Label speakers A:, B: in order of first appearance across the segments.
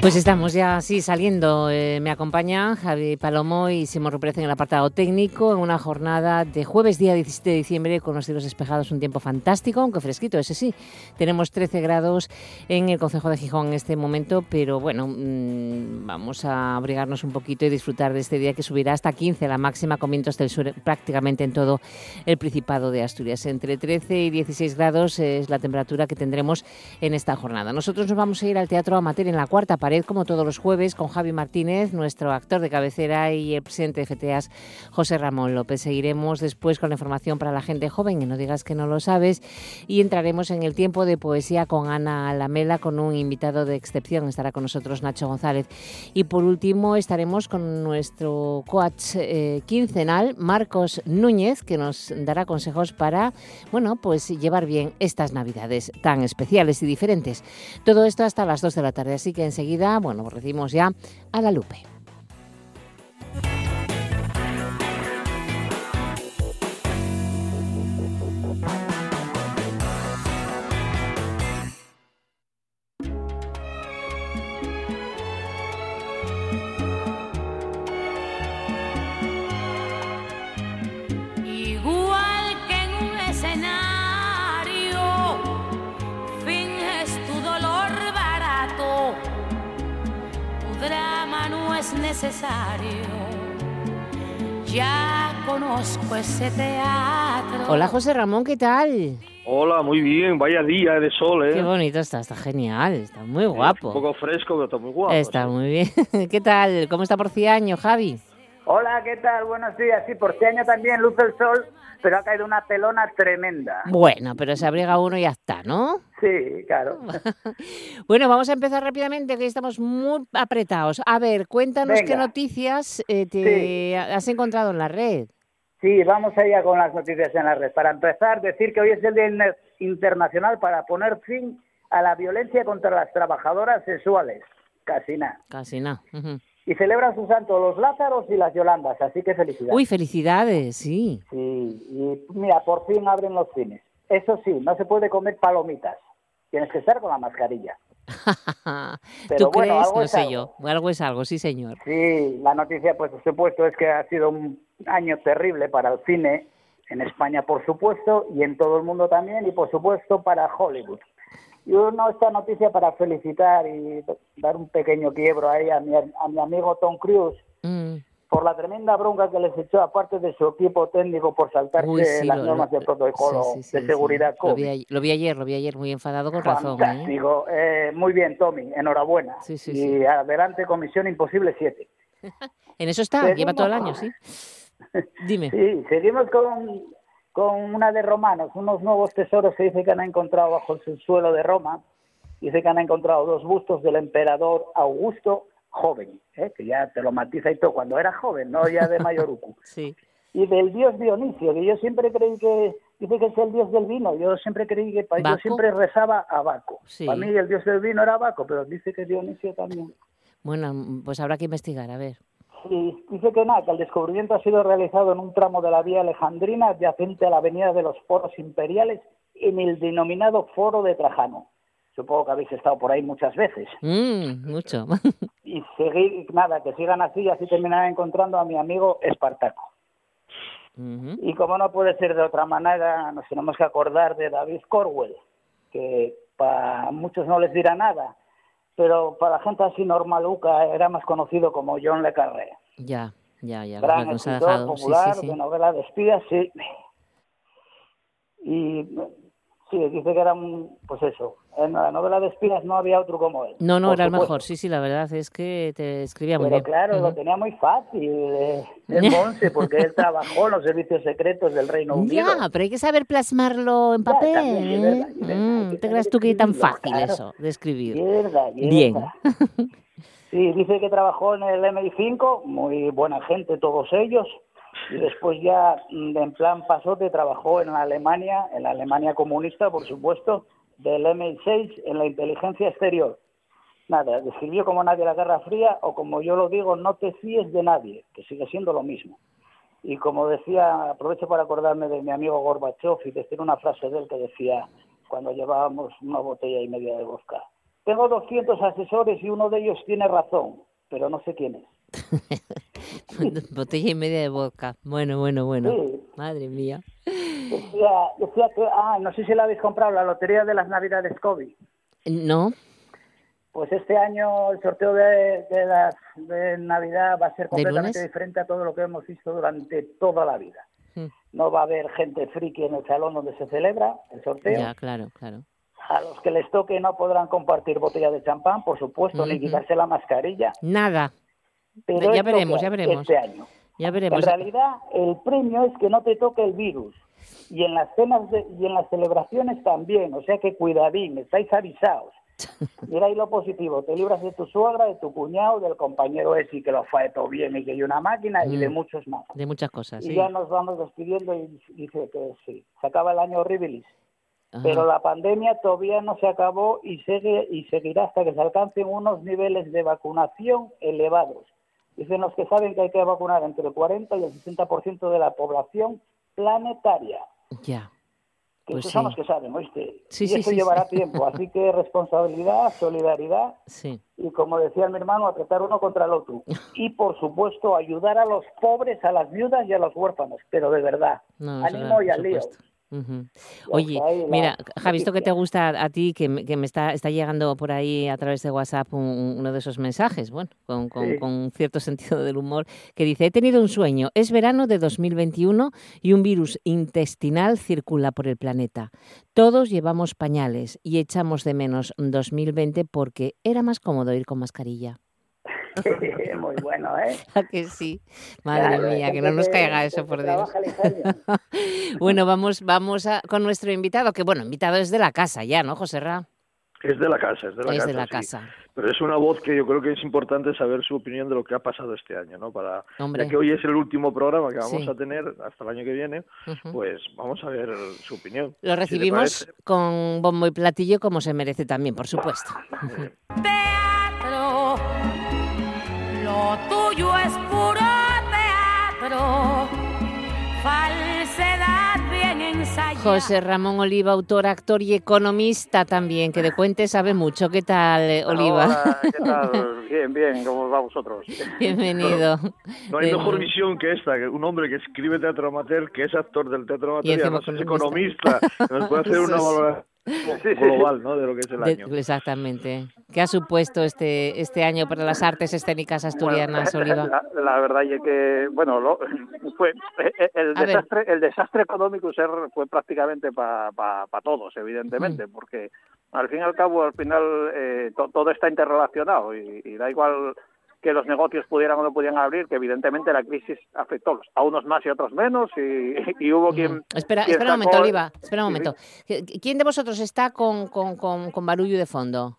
A: Pues estamos ya así saliendo. Eh, me acompañan Javi Palomo y Simón Ruprez en el apartado técnico en una jornada de jueves día 17 de diciembre con los cielos despejados, un tiempo fantástico, aunque fresquito, ese sí. Tenemos 13 grados en el Concejo de Gijón en este momento, pero bueno, mm, vamos a abrigarnos un poquito y disfrutar de este día que subirá hasta 15 la máxima con vientos del sur prácticamente en todo el Principado de Asturias. Entre 13 y 16 grados es la temperatura que tendremos en esta jornada. Nosotros nos vamos a ir al Teatro Amateur en la cuarta parte como todos los jueves, con Javi Martínez, nuestro actor de cabecera, y el presidente de FTAS, José Ramón López. Seguiremos después con la información para la gente joven, y no digas que no lo sabes, y entraremos en el tiempo de poesía con Ana Lamela, con un invitado de excepción. Estará con nosotros Nacho González. Y por último, estaremos con nuestro coach eh, quincenal, Marcos Núñez, que nos dará consejos para, bueno, pues llevar bien estas navidades tan especiales y diferentes. Todo esto hasta las 2 de la tarde, así que enseguida bueno, pues recibimos ya a la Lupe.
B: Necesario. Ya conozco ese teatro.
A: Hola José Ramón, ¿qué tal?
C: Hola, muy bien, vaya día de sol, ¿eh?
A: Qué bonito está, está genial, está muy guapo.
C: un poco fresco, pero está muy guapo.
A: Está muy bien. ¿Qué tal? ¿Cómo está por año, Javi?
D: Hola, ¿qué tal? Buenos días. Sí, por año también luce el sol, pero ha caído una pelona tremenda.
A: Bueno, pero se abriga uno y ya está, ¿no?
D: Sí, claro.
A: bueno, vamos a empezar rápidamente, que estamos muy apretados. A ver, cuéntanos qué noticias eh, te has encontrado en la red.
D: Sí, vamos allá con las noticias en la red. Para empezar, decir que hoy es el Día Internacional para poner fin a la violencia contra las trabajadoras sexuales. Casi nada.
A: Casi nada
D: y celebran su santo los Lázaros y las Yolandas, así que felicidades.
A: Uy, felicidades, sí.
D: Sí, y mira, por fin abren los cines. Eso sí, no se puede comer palomitas. Tienes que estar con la mascarilla.
A: Pero ¿Tú bueno, crees? Algo no sé yo. Algo es algo, sí, señor.
D: Sí, la noticia, pues, por supuesto, es que ha sido un año terrible para el cine, en España, por supuesto, y en todo el mundo también, y por supuesto para Hollywood. Y uno esta noticia para felicitar y dar un pequeño quiebro ahí a mi, a mi amigo Tom Cruise mm. por la tremenda bronca que les echó aparte de su equipo técnico por saltarse las normas de protocolo de seguridad
A: Lo vi, lo vi, ayer, lo vi ayer muy enfadado con razón. ¿eh?
D: ¿eh? muy bien, Tommy, enhorabuena. y adelante Comisión Imposible 7.
A: en eso está, lleva todo el año, sí. Dime.
D: Sí, seguimos con con una de romanos, unos nuevos tesoros que dice que han encontrado bajo el subsuelo de Roma. Dice que han encontrado dos bustos del emperador Augusto joven, ¿eh? que ya te lo matiza y todo, cuando era joven, no ya de Mayorucu.
A: sí.
D: Y del dios Dionisio, que yo siempre creí que, dice que es el dios del vino, yo siempre creí que, yo siempre rezaba a Baco. Para mí el dios del vino era Baco, pero dice que Dionisio también.
A: Bueno, pues habrá que investigar, a ver.
D: Sí, dice que nada, que el descubrimiento ha sido realizado en un tramo de la vía alejandrina adyacente a la avenida de los Foros Imperiales en el denominado Foro de Trajano. Supongo que habéis estado por ahí muchas veces.
A: Mm, mucho.
D: y seguir, nada, que sigan así y así terminarán encontrando a mi amigo Espartaco. Y como no puede ser de otra manera, nos tenemos que acordar de David Corwell, que para muchos no les dirá nada, pero para la gente así normaluca era más conocido como John Le Carré.
A: Ya, ya, ya.
D: Gran escritor popular de novela de espías, sí. Y Sí, dice que era un, pues eso, en la novela de espías no había otro como él.
A: No, no, era el mejor, sí, sí, la verdad es que te escribía muy
D: Pero
A: bien.
D: claro, lo tenía muy fácil, eh, el Monse, porque él trabajó en los servicios secretos del Reino Unido.
A: Ya, pero hay que saber plasmarlo en papel. ¿eh? Mm, ¿Te crees tú que es tan fácil eso de escribir? Bien.
D: sí, dice que trabajó en el MI5, muy buena gente todos ellos, y después ya mm, en plan pasote trabajó en la Alemania, en la Alemania comunista, por supuesto, del MI6 en la inteligencia exterior. Nada, describió como nadie la Guerra Fría o como yo lo digo, no te fíes de nadie, que sigue siendo lo mismo. Y como decía, aprovecho para acordarme de mi amigo Gorbachev y decir una frase de él que decía cuando llevábamos una botella y media de vodka. Tengo 200 asesores y uno de ellos tiene razón, pero no sé quién es.
A: Botella y media de vodka. Bueno, bueno, bueno.
D: Sí.
A: Madre mía.
D: Decía, decía que, ah, no sé si la habéis comprado, la lotería de las Navidades COVID.
A: No,
D: Pues este año el sorteo de, de las de Navidad va a ser completamente diferente a todo lo que hemos visto durante toda la vida.
A: Mm.
D: No va a haber gente friki en el salón donde se celebra el sorteo.
A: ya, claro, claro.
D: A los que les toque no podrán compartir botella de champán, por supuesto, ni quitarse la mascarilla.
A: Nada.
D: Pero
A: Ya veremos, ya veremos.
D: Este año.
A: Ya
D: En
A: veremos.
D: realidad, el premio es que no te toque el virus. Y en las cenas de- y en las celebraciones también. O sea que cuidadín, estáis avisados. Mira ahí lo positivo, te libras de tu suegra, de tu cuñado, del compañero ese que lo fue todo bien y que hay una máquina y
A: Mm.
D: de muchos más.
A: De muchas cosas,
D: Y
A: sí.
D: ya nos vamos despidiendo y dice que sí, se acaba el año horribilis.
A: Ajá.
D: Pero la pandemia todavía no se acabó y sigue y seguirá hasta que se alcancen unos niveles de vacunación elevados. Dicen los que saben que hay que vacunar entre el 40 y el 60% de la población planetaria.
A: Ya.
D: Que
A: Pues
D: esos son los que saben, ¿oíste?
A: Sí,
D: y
A: sí,
D: eso llevará tiempo. Así que responsabilidad, solidaridad
A: Sí.
D: y, como decía mi hermano, apretar uno contra el otro. Y, por supuesto, ayudar a los pobres, a las viudas y a los huérfanos. Pero de verdad,
A: No,
D: ánimo y al lío.
A: Oye, mira, Javi, esto que te gusta a ti, que, me- que me está, está llegando por ahí a través de WhatsApp un- uno de esos mensajes, bueno, con, con-
D: Sí.
A: con cierto sentido del humor, que dice, he tenido un sueño, es verano de 2021 y un virus intestinal circula por el planeta. Todos llevamos pañales y echamos de menos 2020 porque era más cómodo ir con mascarilla.
D: Muy bueno, ¿eh?
A: ¿A que sí? Madre
D: Claro,
A: mía, que no nos caiga eso, por Dios. Bueno, vamos, vamos a- con nuestro invitado, que bueno, invitado es de la casa ya, ¿no, José Ra?
C: Es de la casa, es de la
A: Es
C: casa.
A: de la
C: sí.
A: casa.
C: Pero es una voz que yo creo que es importante saber su opinión de lo que ha pasado este año, ¿no? Para,
A: Hombre.
C: ya que hoy es el último programa que vamos
A: Sí.
C: a tener hasta el año que viene, pues vamos a ver su opinión.
A: Lo recibimos con bombo y platillo como se merece también, por supuesto.
B: Lo tuyo es puro teatro. Falsedad bien ensayada.
A: José Ramón Oliva, autor, actor y economista también, que de cuente sabe mucho. ¿Qué tal, Oliva?
E: Hola, ¿qué tal? Bien, bien, ¿cómo va vosotros?
A: Bienvenido.
C: No hay mejor visión que esta, que un hombre que escribe teatro amateur, que es actor del teatro amateur y,
A: encima
C: además es economista, que nos puede hacer una valoración global, ¿no? De lo que es el
A: de-
C: año.
A: exactamente. ¿Qué ha supuesto este, este año para las artes escénicas asturianas, Oliva?
E: La, la verdad es que, bueno, lo- fue eh, el
A: A ver.
E: desastre, el desastre económico ser fue prácticamente para todos, evidentemente,
A: Mm.
E: porque al fin y al cabo, al final eh, to- todo está interrelacionado y, y da igual que los negocios pudieran o no pudieran abrir, que evidentemente la crisis afectó a unos más y a otros menos y, y hubo quien...
A: Mm. Espera,
E: quien
A: espera un momento, Oliva. Espera un
E: Sí, sí.
A: momento. ¿Qui- ¿Quién de vosotros está con, con, con, con barullo de fondo?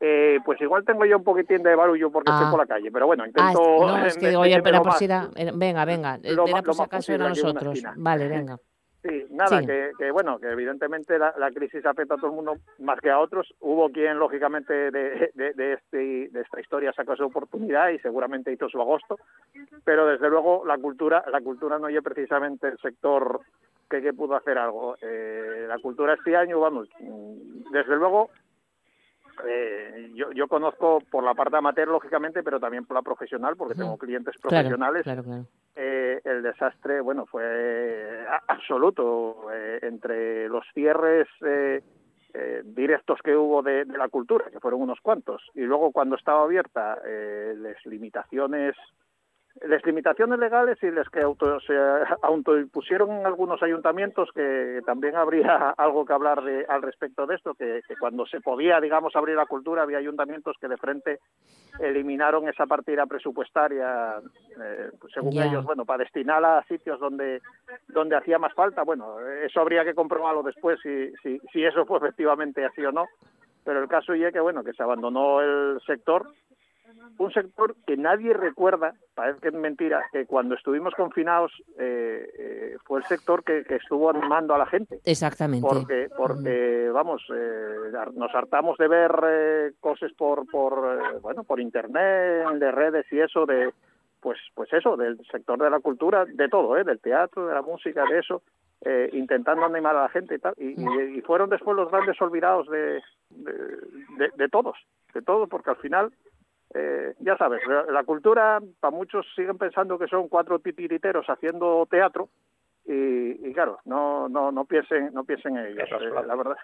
E: Eh, pues igual tengo yo un poquitín de barullo porque
A: Ah.
E: estoy por la calle, pero bueno,
A: Ah,
E: intento...
A: no, es que digo, oye, era por si era, era- Venga, venga. Era por si acaso
E: posible
A: era
E: aquí en una
A: nosotros. Vale, venga.
E: Sí, nada,
A: Sí.
E: Que, que bueno, que evidentemente la, la crisis afecta a todo el mundo más que a otros. Hubo quien, lógicamente, de, de, de este, de esta historia sacó su oportunidad y seguramente hizo su agosto, pero desde luego la cultura la cultura no es precisamente el sector que, que pudo hacer algo. Eh, la cultura este año, vamos, desde luego eh, yo, yo conozco por la parte amateur, lógicamente, pero también por la profesional, porque tengo clientes profesionales
A: claro, claro.
E: eh, el desastre, bueno, fue a- absoluto eh, entre los cierres eh, eh, directos que hubo de, de la cultura, que fueron unos cuantos, y luego cuando estaba abierta, eh, las limitaciones las limitaciones legales y las que auto, se autoimpusieron en algunos ayuntamientos que también habría algo que hablar de, al respecto de esto que, que cuando se podía digamos abrir la cultura había ayuntamientos que de frente eliminaron esa partida presupuestaria eh, pues, según
A: Ya.
E: ellos bueno para destinarla a sitios donde donde hacía más falta bueno eso habría que comprobarlo después si si, si eso fue efectivamente así o no pero el caso es que bueno que se abandonó el sector un sector que nadie recuerda, parece que es mentira, que cuando estuvimos confinados eh, eh, fue el sector que, que estuvo animando a la gente.
A: Exactamente.
E: Porque, porque vamos, eh, nos hartamos de ver eh, cosas por, por eh, bueno, por internet, de redes y eso, de pues, pues eso, del sector de la cultura, de todo, ¿eh? del teatro, de la música, de eso, eh, intentando animar a la gente y tal. Y, y- y fueron después los grandes olvidados de, de, de- de todos, de todos, porque al final, eh, ya sabes, la, la cultura, para muchos siguen pensando que son cuatro titiriteros haciendo teatro. Y, y claro, no, no, no piensen, no piensen en ellos, eh, la verdad.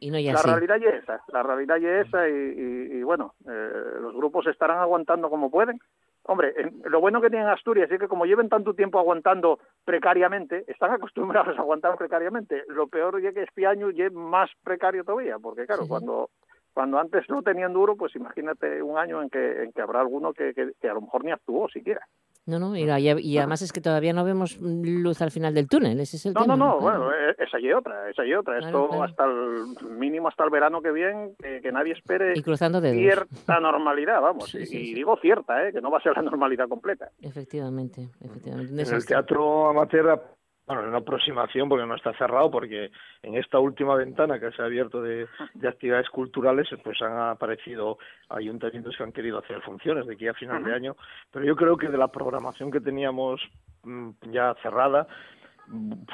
A: Y no ya
E: La realidad ya es esa, la realidad ya es esa y, y- y, bueno, eh, los grupos estarán aguantando como pueden. Hombre, en- lo bueno que tienen Asturias es que como lleven tanto tiempo aguantando precariamente, están acostumbrados a aguantar precariamente. Lo peor es que este año ya es más precario todavía, porque claro,
A: Sí, sí.
E: cuando cuando antes lo tenían duro, pues imagínate un año en que, en que habrá alguno que, que, que a lo mejor ni actuó siquiera.
A: No, no, y, la- y además es que todavía no vemos luz al final del túnel, ese es el
E: No,
A: tema.
E: no, no,
A: claro.
E: bueno, eh, esa y otra, esa y otra.
A: Claro,
E: Esto
A: claro.
E: hasta el mínimo, hasta el verano que viene, que, que nadie espere
A: Y cruzando dedos.
E: cierta normalidad, vamos.
A: Sí,
E: y,
A: sí,
E: y
A: sí.
E: digo cierta, ¿eh? que no va a ser la normalidad completa.
A: Efectivamente, efectivamente.
C: En el teatro amateur, bueno, en una aproximación, porque no está cerrado, porque en esta última ventana que se ha abierto de, de actividades culturales, pues han aparecido ayuntamientos que han querido hacer funciones de aquí a final de año, pero yo creo que de la programación que teníamos mm, ya cerrada,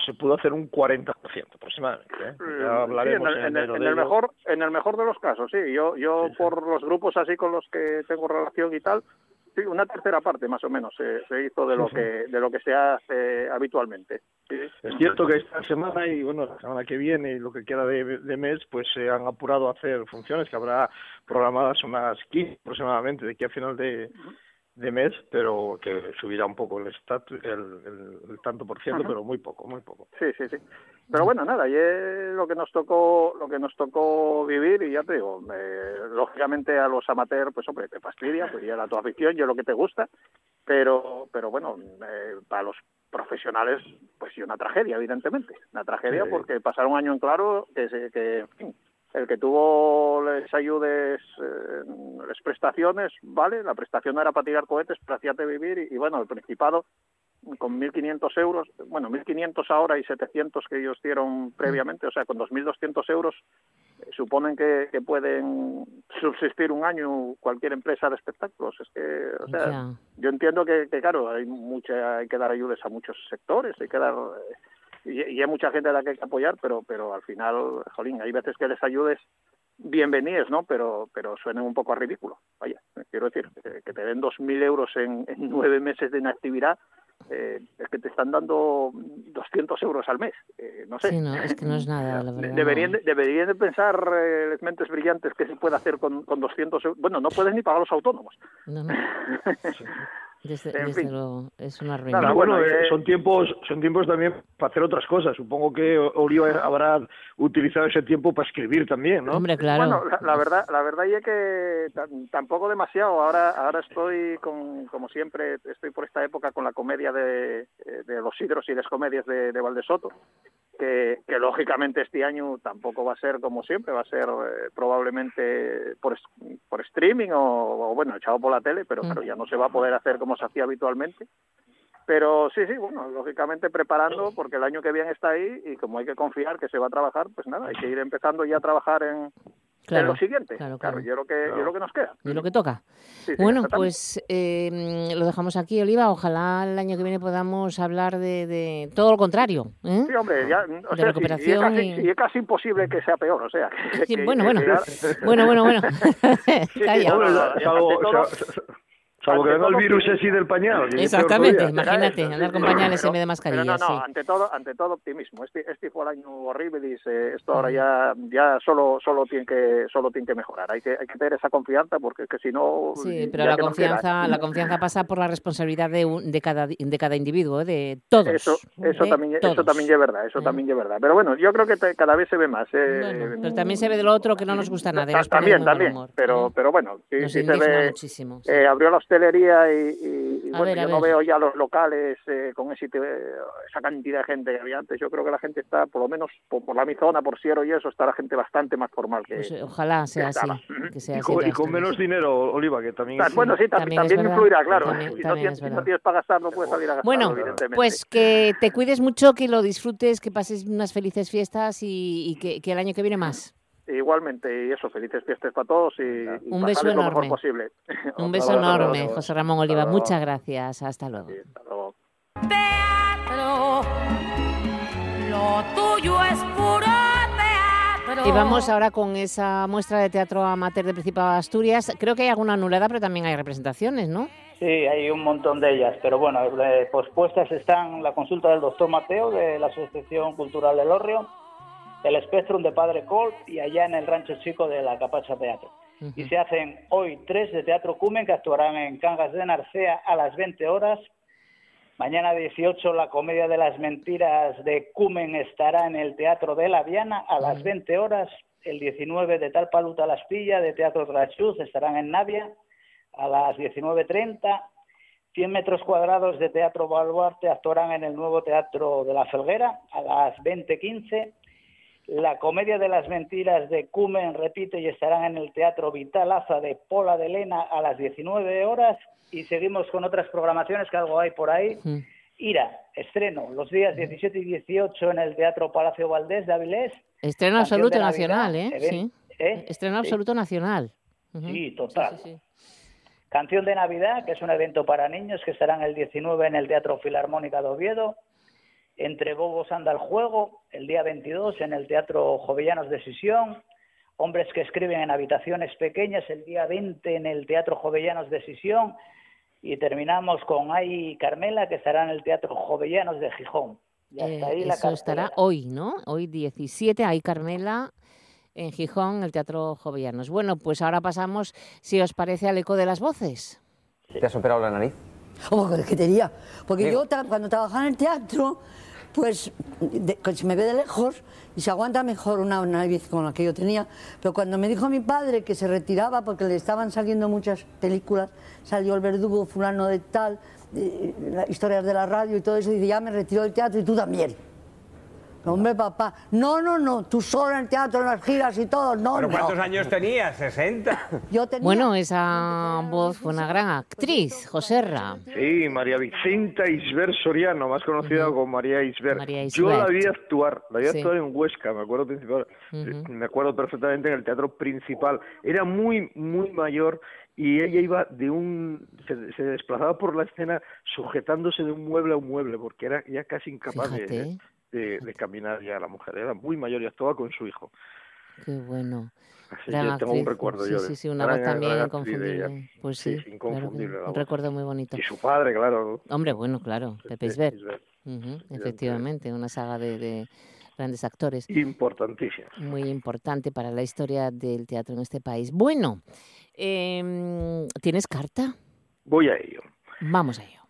C: se pudo hacer un 40% aproximadamente. ¿eh?
E: Eh,
C: Ya hablaremos
E: sí, en, el, en el- en el mejor, en el mejor de los casos, sí. Yo, yo
C: Sí, sí.
E: por los grupos así con los que tengo relación y tal, sí, una tercera parte más o menos se, se hizo de lo que de lo que se hace habitualmente. Sí.
C: Es cierto que esta semana y bueno, la semana que viene y lo que queda de, de mes, pues se han apurado a hacer funciones, que habrá programadas unas 15 aproximadamente de aquí a final de, de mes, pero que subirá un poco el, estatu- el, el- el tanto por ciento, pero muy poco, muy poco.
E: Sí, sí, sí. Pero bueno, nada, y es lo que nos tocó, lo que nos tocó vivir y ya te digo, eh, lógicamente a los amateurs, pues hombre, te fastidia, pues ya la tu afición, yo lo que te gusta, pero, pero bueno, eh, para los profesionales, pues sí, una tragedia, evidentemente, una tragedia
C: Sí.
E: porque pasar un año en claro que, se, que en fin, el que tuvo les ayudes, eh, les prestaciones, vale, la prestación era para tirar cohetes, pero hacíate vivir y, y bueno, el Principado con 1.500 euros, bueno, 1.500 ahora y 700 que ellos dieron previamente, o sea, con 2.200 euros eh, suponen que, que pueden subsistir un año cualquier empresa de espectáculos. Es que, o sea, yo entiendo que, que, claro, hay mucha, hay que dar ayudas a muchos sectores, hay que dar eh, y, y hay mucha gente a la que hay que apoyar, pero, pero al final, jolín, hay veces que les ayudes bienvenidos, ¿no? Pero, pero suenan un poco a ridículo. Vaya, quiero decir, que, te den 2.000 euros en, en nueve meses de inactividad, eh, es que te están dando 200 euros al mes. Eh, no sé.
A: Sí, no, es que no es nada, la
E: De-
A: verdad.
E: Deberían, de, deberían de pensar eh, las mentes brillantes que se puede hacer con, con 200 euros. Bueno, no puedes ni pagar los autónomos.
A: No, no, desde,
E: En
A: desde
E: fin.
A: luego, es una
E: Nada,
A: ruina.
C: Pero
E: bueno,
C: eh, son tiempos son tiempos también para hacer otras cosas. Supongo que Oliva habrá utilizado ese tiempo para escribir también, ¿no?
A: Hombre, claro.
E: Bueno, la, la verdad, la verdad es que tam- tampoco demasiado. Ahora, ahora estoy con, como siempre, estoy por esta época con la comedia de, eh, de los hidros y las comedias de, de Valdesoto, que, que lógicamente este año tampoco va a ser como siempre, va a ser eh, probablemente por, por streaming o, o, bueno, echado por la tele, pero
A: Mm.
E: claro, ya no se va a poder hacer como se hacía habitualmente. Pero sí, sí, bueno, lógicamente preparando porque el año que viene está ahí y como hay que confiar que se va a trabajar, pues nada, hay que ir empezando ya a trabajar en, en
A: Claro,
E: lo siguiente.
A: claro,
E: Claro,
A: claro.
E: yo lo que, yo lo que nos queda.
A: Y lo que toca.
E: Sí, sí,
A: Bueno,
E: exactamente.
A: pues eh, lo dejamos aquí, Oliva. Ojalá el año que viene podamos hablar de, de todo lo contrario. ¿eh?
E: Sí, hombre, ya, o
A: de
E: sea, sí,
A: recuperación
E: y, es casi,
A: y-
E: sí, es casi imposible que sea peor, o sea. que-
A: Sí,
E: que-
A: bueno,
E: que
A: bueno. Bueno, bueno, bueno.
E: sí,
A: Calla.
C: Salvo, que venga el virus
E: sí.
C: así del pañal.
A: Exactamente, imagínate,
E: eso,
A: andar
E: sí,
A: con
E: sí,
A: pañales
E: pero-
A: en vez de mascarilla,
E: no, no,
A: sí.
E: ante todo, ante todo optimismo. Este, este fue el año horrible y se- esto ahora ya, ya solo, solo tiene que, solo tiene que mejorar. Hay que, hay que tener esa confianza porque es que si no.
A: Sí, pero la confianza, la confianza pasa por la responsabilidad de, un- de, cada, de cada individuo, ¿eh? de todos.
E: Eso, eso
A: de
E: también, eso también es verdad, eso
A: ¿Eh?
E: también es verdad. Pero bueno, yo creo que te- cada vez se ve más. eh,
A: Bueno, pero también se ve de lo otro que no nos gusta nada. nos
E: también, también.
A: humor,
E: pero,
A: ¿eh?
E: pero bueno, sí,
A: Nos
E: sí se
A: indigna
E: ve.
A: muchísimo. sí.
E: eh, abrió la hostelería y, y- y
A: A
E: bueno,
A: ver,
E: yo no
A: ver.
E: veo ya los locales eh, con ese, esa cantidad de gente que había antes. Yo creo que la gente está, por lo menos por, por la mi zona, por Siero y eso, está la gente bastante más formal que.
A: Pues, eh, ojalá sea así.
E: estaba.
A: Que sea
C: Y
A: así
C: con, y con menos dinero, Oliva, que también
E: Ah,
C: es-
E: bueno, sí, tam-
A: También
E: también,
A: es verdad.
E: influirá, claro.
A: También-
E: si, no tienes, si no tienes para gastar, no puedes salir a gastarlo,
A: Bueno,
E: evidentemente.
A: pues que te cuides mucho, que lo disfrutes, que pases unas felices fiestas y, y que, que el año que viene más.
E: Igualmente, y eso, felices fiestas para todos y, y
A: Un beso
E: pasarles lo mejor
A: enorme.
E: posible.
A: Un beso
E: luego.
A: enorme, José Ramón Oliva.
E: Hasta luego.
A: Muchas gracias. Hasta luego.
E: Sí, hasta luego.
B: Teatro, lo tuyo es puro teatro.
A: Y vamos ahora con esa muestra de teatro amateur de Principado de Asturias. Creo que hay alguna anulada, pero también hay representaciones, ¿no?
D: Sí, hay un montón de ellas, pero bueno, eh, pospuestas están la consulta del doctor Mateo de la Asociación Cultural del Orrio, el Spectrum de Padre Colt y allá en el Rancho Chico de la Capacha Teatro. Y se hacen hoy tres de Teatro Cumen que actuarán en Cangas de Narcea a las 20 horas. Mañana 18 la Comedia de las Mentiras de Cumen estará en el Teatro de la Viana a las 20 horas. El 19 de Tal Paluta la Astilla de Teatro Trachuz estarán en Navia a las 19.30. 100 metros cuadrados de Teatro Baluarte actuarán en el nuevo Teatro de la Felguera a las 20.15. La Comedia de las Mentiras de Cumen repite y estarán en el Teatro Vital Aza de Pola de Lena a las 19 horas. Y seguimos con otras programaciones que algo hay por ahí. Ira, estreno, los días 17 y 18 en el Teatro Palacio Valdés de Avilés.
A: Estreno absoluto nacional, ¿eh? Sí.
D: ¿eh?
A: Estreno
D: Sí.
A: absoluto nacional.
D: Sí, total.
A: Sí,
D: Canción de Navidad, que es un evento para niños que estarán el 19 en el Teatro Filarmónica de Oviedo. Entre Bobos anda el juego, el día 22 en el Teatro Jovellanos de Sisión. Hombres que escriben en habitaciones pequeñas, el día 20 en el Teatro Jovellanos de Sisión. Y terminamos con Ay Carmela, que estará en el Teatro Jovellanos de Gijón. Y hasta
A: Eh,
D: ahí la
A: eso estará hoy, ¿no? Hoy 17, hay Carmela en Gijón, el Teatro Jovellanos. Bueno, pues ahora pasamos, si os parece, al eco de las voces.
F: ¿Te has operado la nariz?
G: Oh, que tenía. Porque
F: Digo.
G: yo cuando trabajaba en el teatro, pues de- se me ve de lejos y se aguanta mejor una nariz con la que yo tenía. Pero cuando me dijo mi padre que se retiraba porque le estaban saliendo muchas películas, salió el verdugo fulano de tal, eh, historias de la radio y todo eso, y dice, ya me retiro del teatro y tú también. No, Hombre, papá, no, no, no, tú solo en el teatro, en las giras y todo, no,
F: ¿Pero
G: no.
F: cuántos años tenías? ¿60?
G: Yo tenía...
A: Bueno, esa voz fue una gran actriz, Joserra.
C: Sí, María Vicenta Isber Soriano, más conocida como María Isber.
A: María
C: Yo la vi actuar, la vi
A: Sí.
C: actuar en Huesca, me acuerdo principal, me acuerdo perfectamente en el teatro principal. Era muy, muy mayor y ella iba de un, se, se desplazaba por la escena sujetándose de un mueble a un mueble, porque era ya casi incapaz
A: Fíjate.
C: de, de caminar ya la mujer. Era muy mayor y actuaba con su hijo.
A: Qué bueno.
C: Así
A: Gran
C: que tengo un recuerdo
A: sí,
C: yo.
A: Sí, sí, una
C: gran-
A: voz también inconfundible. Pues
C: Sí,
A: claro un recuerdo muy bonito.
C: Y su padre, claro.
A: Hombre, bueno, claro, Pepe Isbert. Efectivamente, una saga de, de grandes actores.
C: Importantísimo.
A: Muy importante para la historia del teatro en este país. Bueno, em, ¿tienes carta?
C: Voy a ello.
A: Vamos a ello.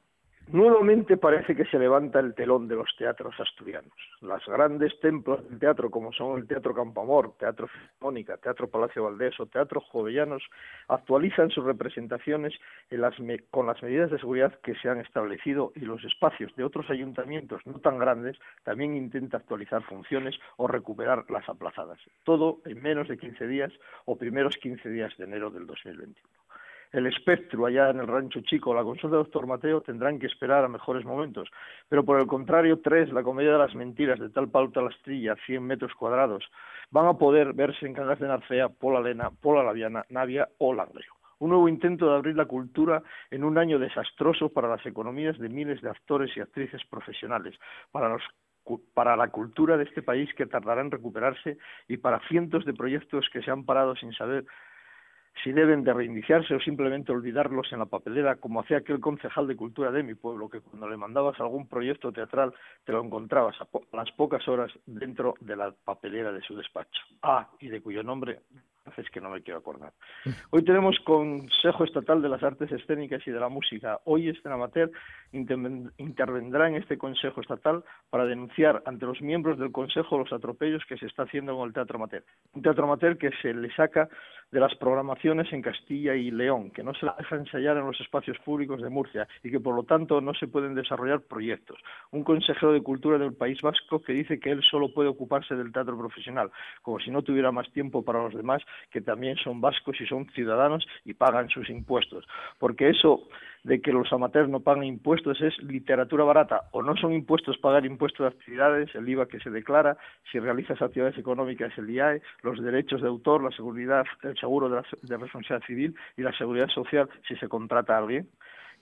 C: Nuevamente parece que se levanta el telón de los teatros asturianos. Los grandes templos del teatro, como son el Teatro Campamor, Teatro Filarmónica, Teatro Palacio Valdés o Teatro Jovellanos, actualizan sus representaciones las con las medidas de seguridad que se han establecido y los espacios de otros ayuntamientos no tan grandes también intenta actualizar funciones o recuperar las aplazadas. Todo en menos de 15 días o primeros 15 días de enero del 2021 el espectro allá en el Rancho Chico, la consulta del doctor Mateo, tendrán que esperar a mejores momentos. Pero por el contrario, tres, la comedia de las mentiras de tal pauta la estrella, 100 metros cuadrados, van a poder verse en Cangas de Narcea, Pola Lena, Pola Laviana, Navia o Langreo. Un nuevo intento de abrir la cultura en un año desastroso para las economías de miles de actores y actrices profesionales, para los para la cultura de este país que tardará en recuperarse y para cientos de proyectos que se han parado sin saber si deben de reiniciarse o simplemente olvidarlos en la papelera, como hacía aquel concejal de cultura de mi pueblo, que cuando le mandabas algún proyecto teatral te lo encontrabas a, po- las pocas horas dentro de la papelera de su despacho. Ah, y de cuyo nombre es que no me quiero acordar. Hoy tenemos Consejo Estatal de las Artes Escénicas y de la Música. Hoy interven- intervendrá en este Consejo Estatal para denunciar ante los miembros del Consejo los atropellos que se está haciendo con el Teatro Amateur. Un Teatro Amateur que se le saca de las programaciones en Castilla y León, que no se deja ensayar en los espacios públicos de Murcia y que por lo tanto no se pueden desarrollar proyectos. Un consejero de cultura del País Vasco que dice que él solo puede ocuparse del teatro profesional, como si no tuviera más tiempo para los demás que también son vascos y son ciudadanos y pagan sus impuestos. Porque eso de que los amateurs no pagan impuestos es literatura barata. O no son impuestos pagar impuestos de actividades, el IVA que se declara, si realizas actividades económicas, el IAE, los derechos de autor, la seguridad, el seguro de, la, de responsabilidad civil y la seguridad social si se contrata alguien.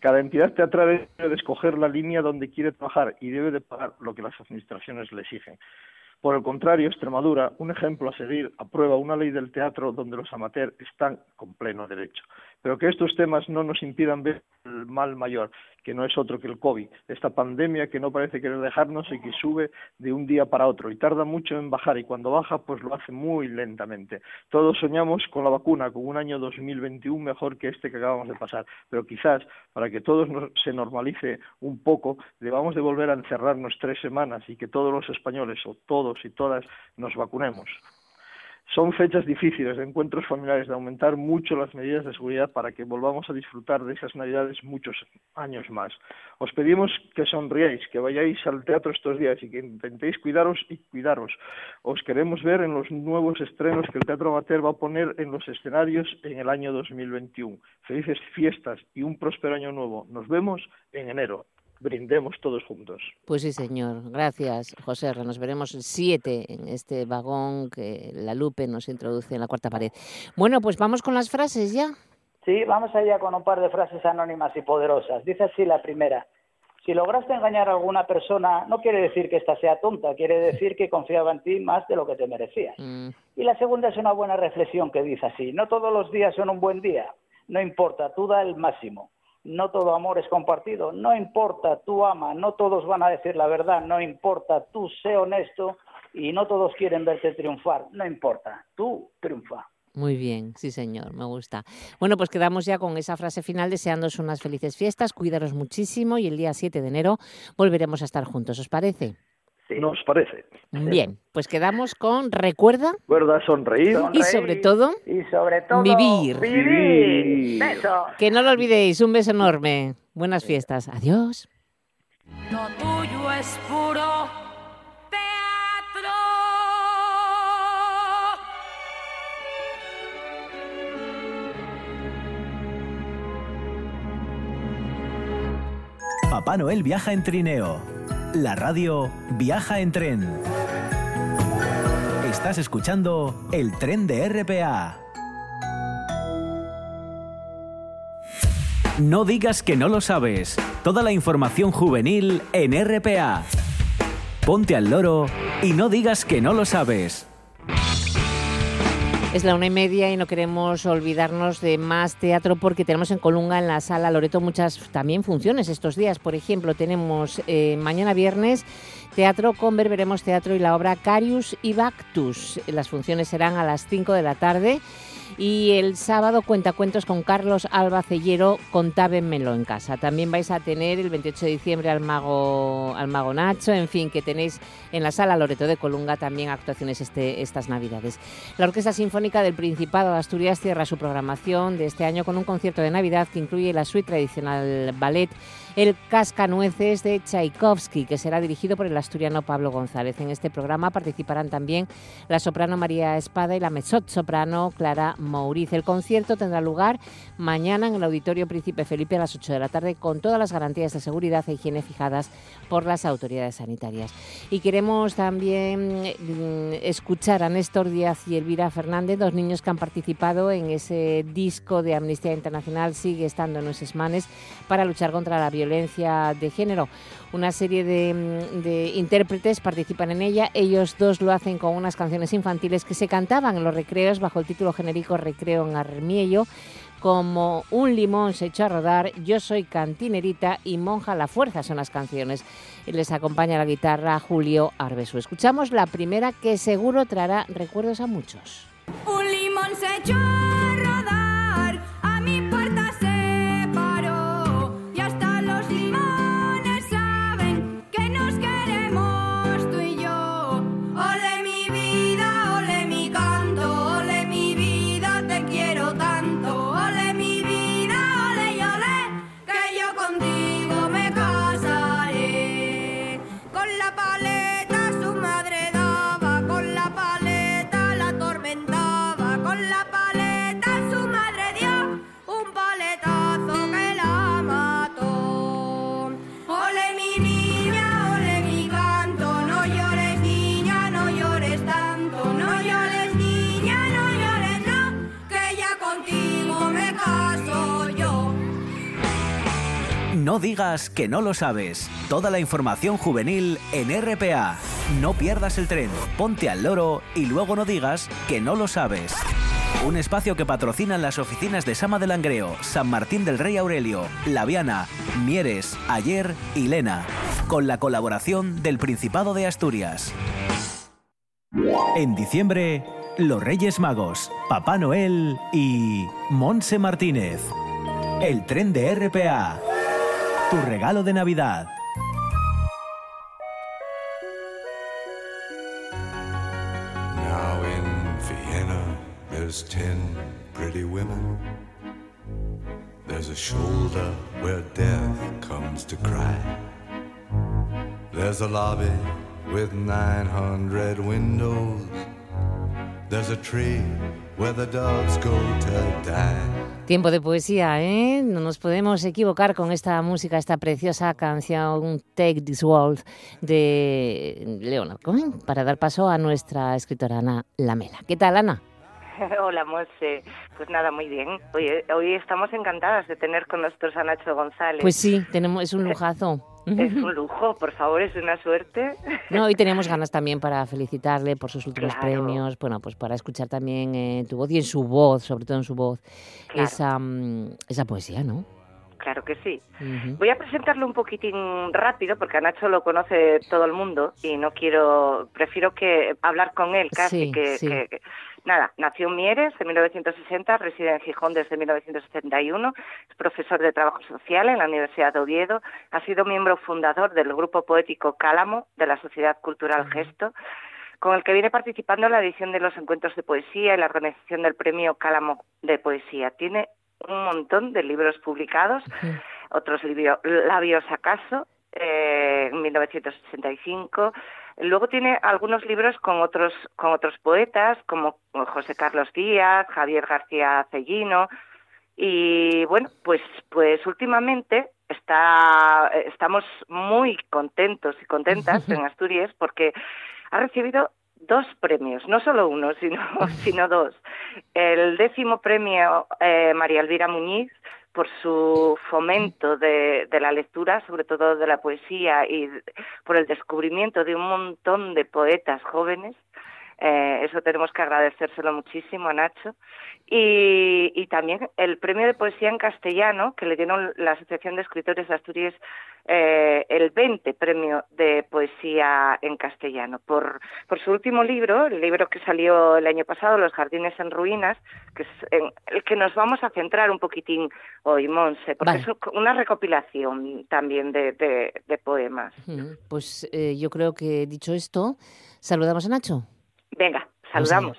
C: Cada entidad teatral debe escoger la línea donde quiere trabajar y debe de pagar lo que las administraciones le exigen. Por el contrario, Extremadura, un ejemplo a seguir, aprueba una ley del teatro donde los amateurs están con pleno derecho. Pero que estos temas no nos impidan ver el mal mayor, que no es otro que el COVID, esta pandemia que no parece querer dejarnos y que sube de un día para otro y tarda mucho en bajar y cuando baja pues lo hace muy lentamente. Todos soñamos con la vacuna, con un año 2021 mejor que este que acabamos de pasar, pero quizás para que todo se normalice un poco debamos de volver a encerrarnos tres semanas y que todos los españoles o todos y todas nos vacunemos. Son fechas difíciles de encuentros familiares, de aumentar mucho las medidas de seguridad para que volvamos a disfrutar de esas Navidades muchos años más. Os pedimos que sonriáis, que vayáis al teatro estos días y que intentéis cuidaros y cuidaros. Os queremos ver en los nuevos estrenos que el Teatro Amateur va a poner en los escenarios en el año 2021. Felices fiestas y un próspero año nuevo. Nos vemos en enero brindemos todos juntos.
A: Pues sí, señor. Gracias, José. Nos veremos el 7 en este vagón que la Lupe nos introduce en la cuarta pared. Bueno, pues vamos con las frases ya.
D: Sí, vamos allá con un par de frases anónimas y poderosas. Dice así la primera. Si lograste engañar a alguna persona, no quiere decir que ésta sea tonta, quiere decir que confiaba en ti más de lo que te merecías.
A: Mm.
D: Y la segunda es una buena reflexión que dice así. No todos los días son un buen día. No importa, tú da el máximo no todo amor es compartido, no importa, tú ama, no todos van a decir la verdad, no importa, tú sé honesto y no todos quieren verte triunfar, no importa, tú triunfa.
A: Muy bien, sí señor, me gusta. Bueno, pues quedamos ya con esa frase final deseándos unas felices fiestas, cuidaros muchísimo y el día 7 de enero volveremos a estar juntos, ¿os parece?
D: Sí.
C: ¿Nos parece?
A: Bien, pues quedamos con recuerda
C: Recuerda sonreír.
A: y sobre todo
D: Y sobre todo,
A: Vivir.
D: vivir.
A: Que no lo olvidéis, un beso enorme. Buenas fiestas. Adiós.
B: Lo tuyo es puro teatro.
H: Papá Noel viaja en trineo. La radio viaja en tren. Estás escuchando el tren de RPA. No digas que no lo sabes. Toda la información juvenil en RPA. Ponte al loro y no digas que no lo sabes.
A: Es la una y media y no queremos olvidarnos de más teatro porque tenemos en Colunga, en la sala Loreto, muchas también funciones estos días. Por ejemplo, tenemos eh, mañana viernes teatro con Verberemos Teatro y la obra Carius y Bactus. Las funciones serán a las 5 de la tarde. Y el sábado cuentacuentos con Carlos Alba Cellero, contábenmelo en casa. También vais a tener el 28 de diciembre al mago, al mago Nacho, en fin, que tenéis en la sala Loreto de Colunga también actuaciones este, estas Navidades. La Orquesta Sinfónica del Principado de Asturias cierra su programación de este año con un concierto de Navidad que incluye la suite tradicional ballet el Cascanueces de Tchaikovsky, que será dirigido por el asturiano Pablo González. En este programa participarán también la soprano María Espada y la mezzo soprano Clara Mauriz. El concierto tendrá lugar mañana en el Auditorio Príncipe Felipe a las 8 de la tarde con todas las garantías de seguridad e higiene fijadas por las autoridades sanitarias. Y queremos también mm, escuchar a Néstor Díaz y Elvira Fernández, dos niños que han participado en ese disco de Amnistía Internacional Sigue estando en nuestros manes para luchar contra la violencia de género. Una serie de, mm, de intérpretes participan en ella. Ellos dos lo hacen con unas canciones infantiles que se cantaban en los recreos bajo el título genérico Recreo en Armiello como Un limón se echó a rodar, Yo soy cantinerita y Monja la fuerza son las canciones. Les acompaña la guitarra Julio Arbesu. Escuchamos la primera que seguro traerá recuerdos a muchos.
B: Un limón se echó
H: no digas que no lo sabes. Toda la información juvenil en RPA. No pierdas el tren, ponte al loro y luego no digas que no lo sabes. Un espacio que patrocinan las oficinas de Sama de Langreo, San Martín del Rey Aurelio, Laviana, Mieres, Ayer y Lena, con la colaboración del Principado de Asturias. En diciembre, los Reyes Magos, Papá Noel y Monse Martínez. El tren de RPA. Tu regalo de Navidad.
I: Now in Vienna, there's ten pretty women. There's a shoulder where death comes to cry. There's a lobby with 900 windows. There's a tree where the doves go to die.
A: Tiempo de poesía, ¿eh? No nos podemos equivocar con esta música, esta preciosa canción Take This World de Leonard Cohen, para dar paso a nuestra escritora Ana Lamela. ¿Qué tal, Ana?
J: Hola, Monse. Pues nada, muy bien. Hoy, hoy estamos encantadas de tener con nosotros a Nacho González.
A: Pues sí, tenemos, es un lujazo.
J: Es un lujo, por favor, es una suerte.
A: No, hoy teníamos ganas también para felicitarle por sus últimos
J: Claro.
A: premios, bueno, pues para escuchar también eh, tu voz y en su voz, sobre todo en su voz,
J: Claro.
A: esa, mm, esa poesía, ¿no?
J: Claro que sí. Voy a presentarlo un poquitín rápido porque a Nacho lo conoce todo el mundo y no quiero, prefiero que hablar con él casi
A: Sí,
J: que,
A: sí.
J: que- que- Nada, nació en Mieres en 1960, reside en Gijón desde 1971, es profesor de trabajo social en la Universidad de Oviedo, ha sido miembro fundador del grupo poético Cálamo de la Sociedad Cultural Gesto, con el que viene participando en la edición de los encuentros de poesía y la organización del premio Cálamo de Poesía. Tiene un montón de libros publicados, otros libros, Labios acaso, eh, en 1985. Luego tiene algunos libros con otros, con otros poetas, como José Carlos Díaz, Javier García Cellino, y bueno, pues, pues últimamente está, estamos muy contentos y contentas en Asturias porque ha recibido dos premios, no solo uno, sino, sino dos. El décimo premio eh, María Elvira Muñiz por su fomento de, de la lectura, sobre todo de la poesía, y por el descubrimiento de un montón de poetas jóvenes. Eh, eso tenemos que agradecérselo muchísimo a Nacho. Y, y también el premio de poesía en castellano que le dieron la Asociación de Escritores de Asturias, eh, el 20 premio de poesía en castellano, por, por su último libro, el libro que salió el año pasado, Los Jardines en Ruinas, que es en el que nos vamos a centrar un poquitín hoy, Monse, porque
A: Vale.
J: es una recopilación también de, de, de poemas.
A: Pues eh, yo creo que dicho esto, saludamos a Nacho.
J: Venga, saludamos.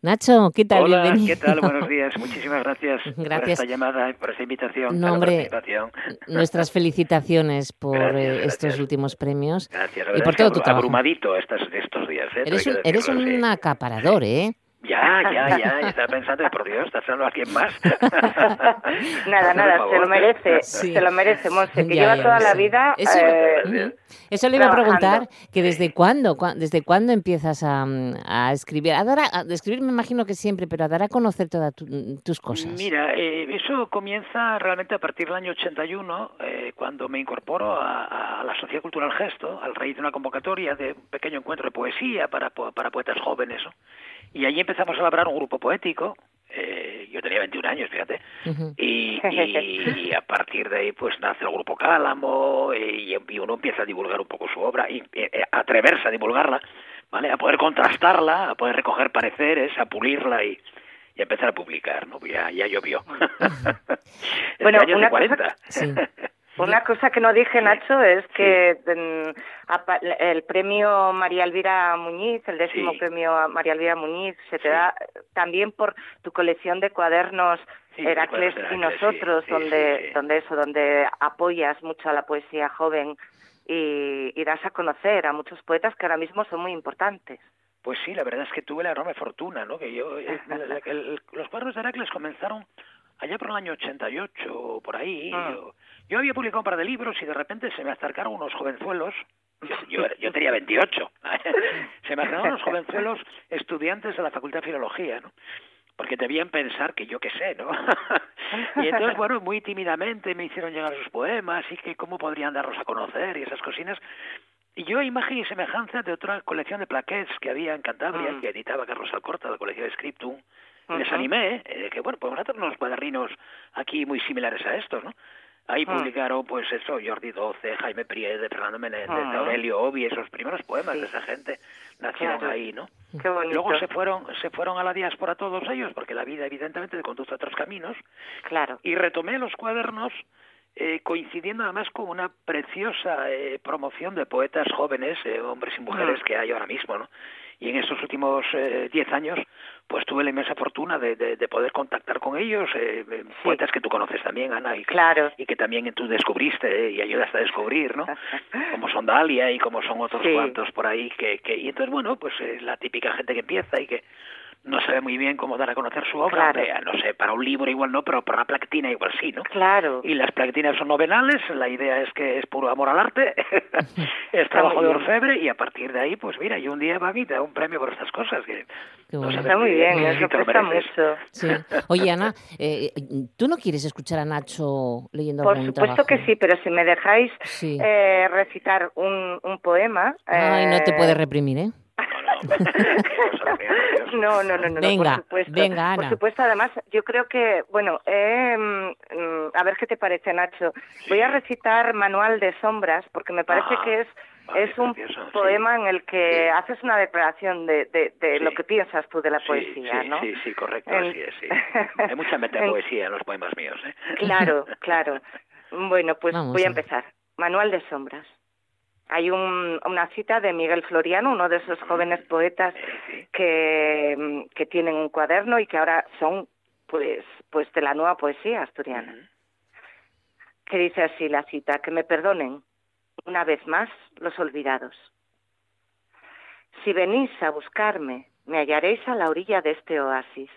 A: Nacho, ¿qué tal?
K: Hola,
A: Bienvenido.
K: ¿qué tal? Buenos días. Muchísimas gracias, por esta llamada y por esta invitación
A: No, hombre,
K: participación.
A: Nuestras felicitaciones por
K: Gracias,
A: eh,
K: gracias.
A: estos últimos premios
K: Gracias. La
A: y por
K: es que
A: todo tu
K: abru-
A: trabajo.
K: Abrumadito estos días. ¿eh?
A: Eres un acaparador, ¿eh?
K: Ya, ya, ya. Estaba pensando, por Dios, ¿estás hablando a alguien más?
J: Nada, nada, se lo merece,
A: Sí.
J: se lo merece, Monse, que
A: Ya,
J: lleva
A: ya
J: toda
A: lo
J: la vida
A: Eso,
J: eh.
A: Eso le iba a preguntar, que desde cuándo, cua- desde cuándo empiezas a, a escribir, a dar a, a escribir me imagino que siempre, pero a dar a conocer todas tu- tus cosas.
K: Mira, eh, eso comienza realmente a partir del año 81, eh, cuando me incorporo a, a la Sociedad Cultural Gesto, al raíz de una convocatoria de un pequeño encuentro de poesía para, po- para poetas jóvenes. ¿no? Y allí empezamos a labrar un grupo poético. eh, yo tenía 21 años, fíjate. Y, y a partir de ahí pues nace el grupo Cálamo y, y uno empieza a divulgar un poco su obra y eh, a atreverse a divulgarla, ¿vale? A poder contrastarla, a poder recoger pareceres, a pulirla y, y a empezar a publicar, ¿no? Ya, ya llovió. Este
J: Bueno,
K: año es de
J: una cosa
K: 40.
A: Sí.
J: Una cosa que no dije, Nacho, es que mm, el premio María Elvira Muñiz, el décimo
K: Sí.
J: premio a María Elvira Muñiz, se te
K: Sí.
J: da también por tu colección de cuadernos Heracles y nosotros, donde, donde eso, donde apoyas mucho a la poesía joven y, y das a conocer a muchos poetas que ahora mismo son muy importantes.
K: Pues sí, la verdad es que tuve la enorme fortuna, ¿no? Que yo, eh, el- el- los cuadros de Heracles comenzaron allá por el año 88 o por ahí.
J: Ah.
K: Yo, yo había publicado un par de libros y de repente se me acercaron unos jovenzuelos. Yo, yo, yo tenía 28. se me acercaron unos jovenzuelos estudiantes de la Facultad de Filología, ¿no? porque debían pensar que yo qué sé, ¿no? y entonces, bueno, muy tímidamente me hicieron llegar sus poemas y que cómo podrían darlos a conocer y esas cosinas. Y yo, imagen y semejanza de otra colección de plaquets que había en Cantabria,
J: Mm.
K: que editaba Carlos Alcorta, la colección de Les animé, eh, que bueno, pues nosotros unos cuaderninos aquí muy similares a estos, ¿no? Ahí
J: Mm.
K: publicaron, pues eso, Jordi Doce, Jaime Priede, Fernando Menéndez,
J: Mm.
K: Aurelio Obi, esos primeros poemas
J: Sí.
K: de esa gente nacieron
J: Claro.
K: ahí, ¿no?
J: Qué bonito.
K: Luego se fueron, se fueron a la diáspora todos ellos, porque la vida evidentemente te conduce a otros caminos,
J: Claro.
K: y retomé los cuadernos eh, coincidiendo además con una preciosa eh, promoción de poetas jóvenes, eh, hombres y mujeres que hay ahora mismo, ¿no? Y en estos últimos eh, diez años, pues tuve la inmensa fortuna de, de, de poder contactar con ellos, eh, eh, poetas que tú conoces también, Ana, y que,
J: Claro.
K: y que también tú descubriste eh, y ayudaste a descubrir, ¿no? como son Dalia y como son otros
J: Sí.
K: cuantos por ahí, que, que y entonces, bueno, pues eh, la típica gente que empieza y que no sabe muy bien cómo dar a conocer su obra,
J: Claro.
K: hombre, no sé, para un libro igual no, pero para una plaquetina igual sí, ¿no?
J: Claro.
K: Y las plaquetinas son novenales, la idea es que es puro amor al arte, es trabajo de
J: bien.
K: orfebre y a partir de ahí, pues mira, yo un día va a da un premio por estas cosas. Que
A: Qué
K: no
A: bueno.
J: Está muy bien,
K: si
J: eso
K: te mereces.
J: mucho.
A: Sí. Oye, Ana, eh, ¿tú no quieres escuchar a Nacho leyendo
J: Por
A: algún
J: supuesto que sí, pero si me dejáis
A: Sí.
J: eh, recitar un, un poema.
A: Ay, no te
J: eh,
A: puedes reprimir, ¿eh?
J: No, no, no, no, no,
A: Venga,
J: por supuesto.
A: venga,
J: Por
A: Ana.
J: supuesto, además, yo creo que, bueno, eh, mm, a ver qué te parece, Nacho. Voy a recitar Manual de Sombras, porque me parece
K: Ah,
J: que es,
K: vale,
J: es un
K: precioso, sí.
J: poema en el que haces una declaración de, de, de lo que piensas tú de la
K: Sí,
J: poesía,
K: sí,
J: ¿no?
K: sí, sí, correcto,
J: En-
K: así es, sí. Hay mucha metapoesía en los poemas míos, ¿eh?
J: Claro, claro. Bueno, pues
A: Vamos
J: voy a
A: a-
J: empezar. Manual de Sombras. Hay un- una cita de Miguel Floriano, uno de esos jóvenes poetas que, que tienen un cuaderno y que ahora son, pues, pues de la nueva poesía asturiana. Que dice así la cita: que me perdonen una vez más los olvidados. Si venís a buscarme, me hallaréis a la orilla de este oasis,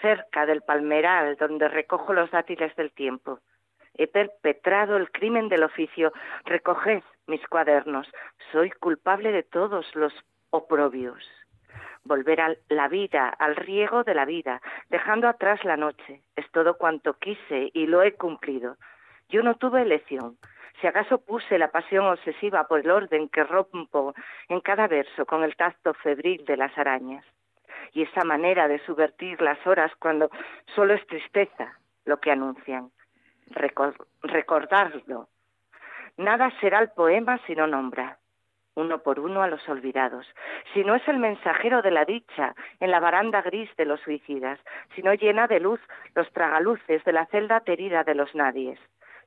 J: cerca del palmeral donde recojo los dátiles del tiempo. He perpetrado el crimen del oficio. Recoged mis cuadernos. Soy culpable de todos los oprobios. Volver a la vida, al riego de la vida, dejando atrás la noche. Es todo cuanto quise y lo he cumplido. Yo no tuve elección. Si acaso puse la pasión obsesiva por el orden que rompo en cada verso con el tacto febril de las arañas. Y esa manera de subvertir las horas cuando solo es tristeza lo que anuncian. Recor- recordarlo. Nada será el poema si no nombra, uno por uno a los olvidados, si no es el mensajero de la dicha en la baranda gris de los suicidas, si no llena de luz los tragaluces de la celda aterida de los nadies,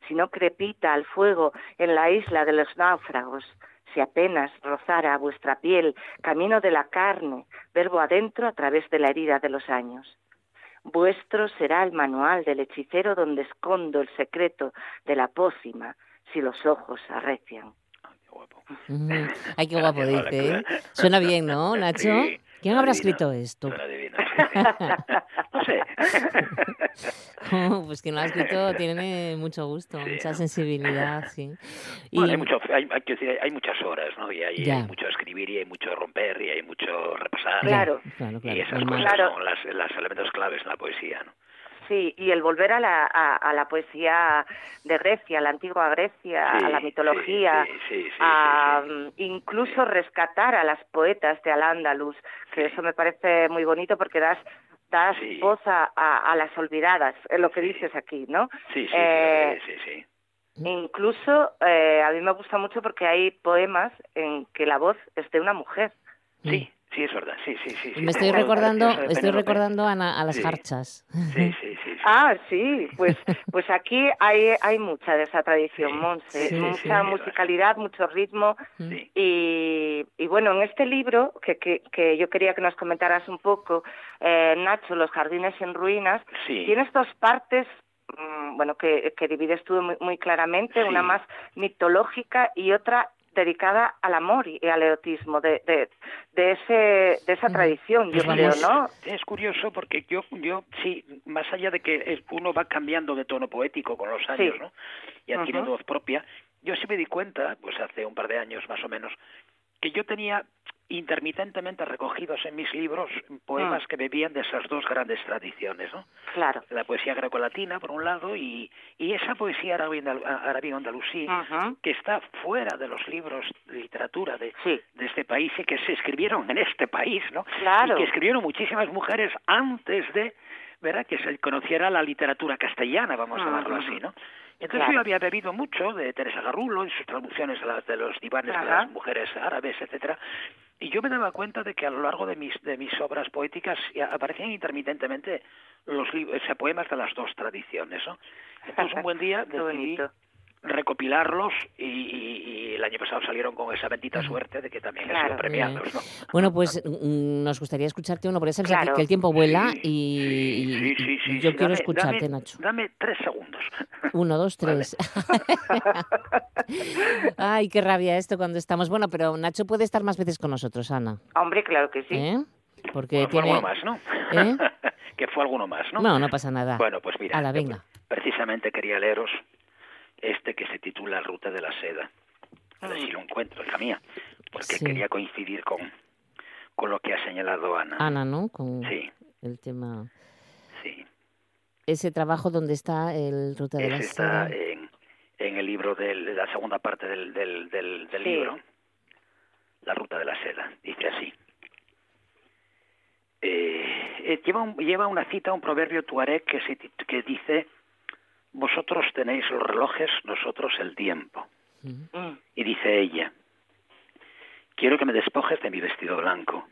J: si no crepita al fuego en la isla de los náufragos, si apenas rozara vuestra piel camino de la carne, verbo adentro a través de la herida de los años. Vuestro será el manual del hechicero donde escondo el secreto de la pócima si los ojos arrecian.
A: Ujú. Ay, qué guapo dice, ¿eh? Suena bien, ¿no, Nacho?
K: Sí,
A: ¿Quién habrá escrito esto?
K: No sé.
A: pues quien lo ha escrito tiene mucho gusto, mucha sensibilidad, sí. Y
K: Bueno, hay, mucho, hay, hay que decir, hay muchas horas, ¿no? Y hay, mucho escribir y hay mucho romper y hay mucho repasar.
J: Claro.
A: claro, claro,
K: Y esas cosas
J: Claro.
K: son las, las elementos claves en la poesía, ¿no?
J: Sí, y el volver a la, a, a la poesía de Grecia, la antigua Grecia,
K: Sí,
J: a la mitología,
K: sí, sí, sí,
J: a incluso rescatar a las poetas de Al-Ándalus, que eso me parece muy bonito porque das das voz a, a, a las olvidadas, es lo que dices aquí, ¿no?
K: Sí, sí,
J: Eh,
K: sí, sí, sí.
J: Incluso eh, a mí me gusta mucho porque hay poemas en que la voz es de una mujer.
K: Sí, sí, es verdad, sí, sí, sí. sí.
A: me estoy recordando, estoy recordando a, las
K: Sí.
A: jarchas.
K: Sí, sí, sí.
J: Ah, sí, pues pues aquí hay hay mucha de esa tradición, Monse,
A: sí,
J: mucha
A: sí.
J: musicalidad, mucho ritmo y, y bueno, en este libro que, que, que yo quería que nos comentaras un poco, eh, Nacho, Los jardines en ruinas,
K: Sí.
J: tienes dos partes mm, bueno, que, que divides tú muy, muy claramente, una más mitológica y otra dedicada al amor y al erotismo de, de, de, ese, de esa tradición, yo
K: Pues
J: creo, ¿no?
K: Es curioso porque yo, yo sí, más allá de que uno va cambiando de tono poético con los años,
J: Sí.
K: ¿no? Y adquiriendo voz propia, yo sí me di cuenta, pues hace un par de años más o menos, que yo tenía intermitentemente recogidos en mis libros poemas
J: Mm.
K: que bebían de esas dos grandes tradiciones, ¿no?
J: Claro.
K: La poesía grecolatina, por un lado, y, y esa poesía árabe-andalusí, que está fuera de los libros de literatura de,
J: Sí.
K: de este país y que se escribieron en este país, ¿no?
J: Claro.
K: Y que escribieron muchísimas mujeres antes de, ¿verdad?, que se conociera la literatura castellana, vamos a llamarlo así, ¿no? Entonces
J: Claro.
K: yo había bebido mucho de Teresa Garrulo en sus traducciones de, las, de los divanes de
J: Ajá.
K: las mujeres árabes, etcétera, y yo me daba cuenta de que a lo largo de mis de mis obras poéticas aparecían intermitentemente los libros, o sea, poemas de las dos tradiciones, ¿no? Entonces un buen día decidí. Recopilarlos y, y- y el año pasado salieron con esa bendita suerte de que también han
J: Claro.
K: sido premiados, ¿no?
A: Bueno, pues mm, nos gustaría escucharte uno, porque sabes que-
J: Claro.
A: que el tiempo vuela
K: Sí,
A: y,
K: Sí, sí,
A: y
K: sí.
A: yo
K: sí,
A: quiero
K: dame-
A: escucharte,
K: dame-
A: Nacho.
K: Dame tres segundos.
A: Uno, dos,
K: Vale.
A: tres. Ay, qué rabia esto cuando estamos. Bueno, pero Nacho puede estar más veces con nosotros, Ana.
J: Hombre, claro que sí.
A: ¿eh? Porque
K: Bueno, fue
A: tiene.
K: alguno más, ¿no?
A: ¿Eh?
K: que fue alguno más, ¿no?
A: No, no pasa nada.
K: Bueno, pues mira,
A: Ala, venga.
K: precisamente quería leeros este que se titula Ruta de la Seda. A ver si lo encuentro, hija mía, porque
A: Sí.
K: quería coincidir con, con lo que ha señalado Ana.
A: Ana, ¿no? Con
K: Sí,
A: el tema.
K: sí.
A: Ese trabajo donde está el Ruta de la
K: Ese está
A: Seda.
K: en, en el libro de la segunda parte del, del, del, del
J: Sí.
K: libro, La Ruta de la Seda. Dice así. Eh, eh, lleva, un- lleva una cita, un proverbio tuareg que, se que dice, vosotros tenéis los relojes, nosotros el tiempo.
J: Mm.
K: Y dice ella, quiero que me despojes de mi vestido blanco.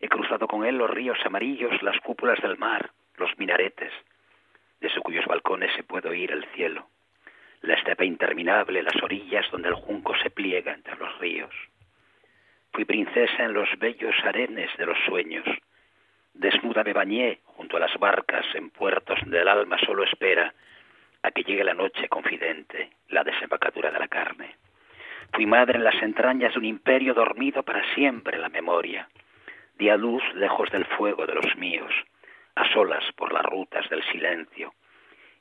K: He cruzado con él los ríos amarillos, las cúpulas del mar, los minaretes, desde cuyos balcones se puede oír el cielo, la estepa interminable, las orillas donde el junco se pliega entre los ríos. Fui princesa en los bellos arenes de los sueños. Desnuda me bañé junto a las barcas en puertos donde el alma solo espera a que llegue la noche confidente, la desembocadura de la carne. Fui madre en las entrañas de un imperio dormido para siempre en la memoria. Di a luz lejos del fuego de los míos, a solas por las rutas del silencio.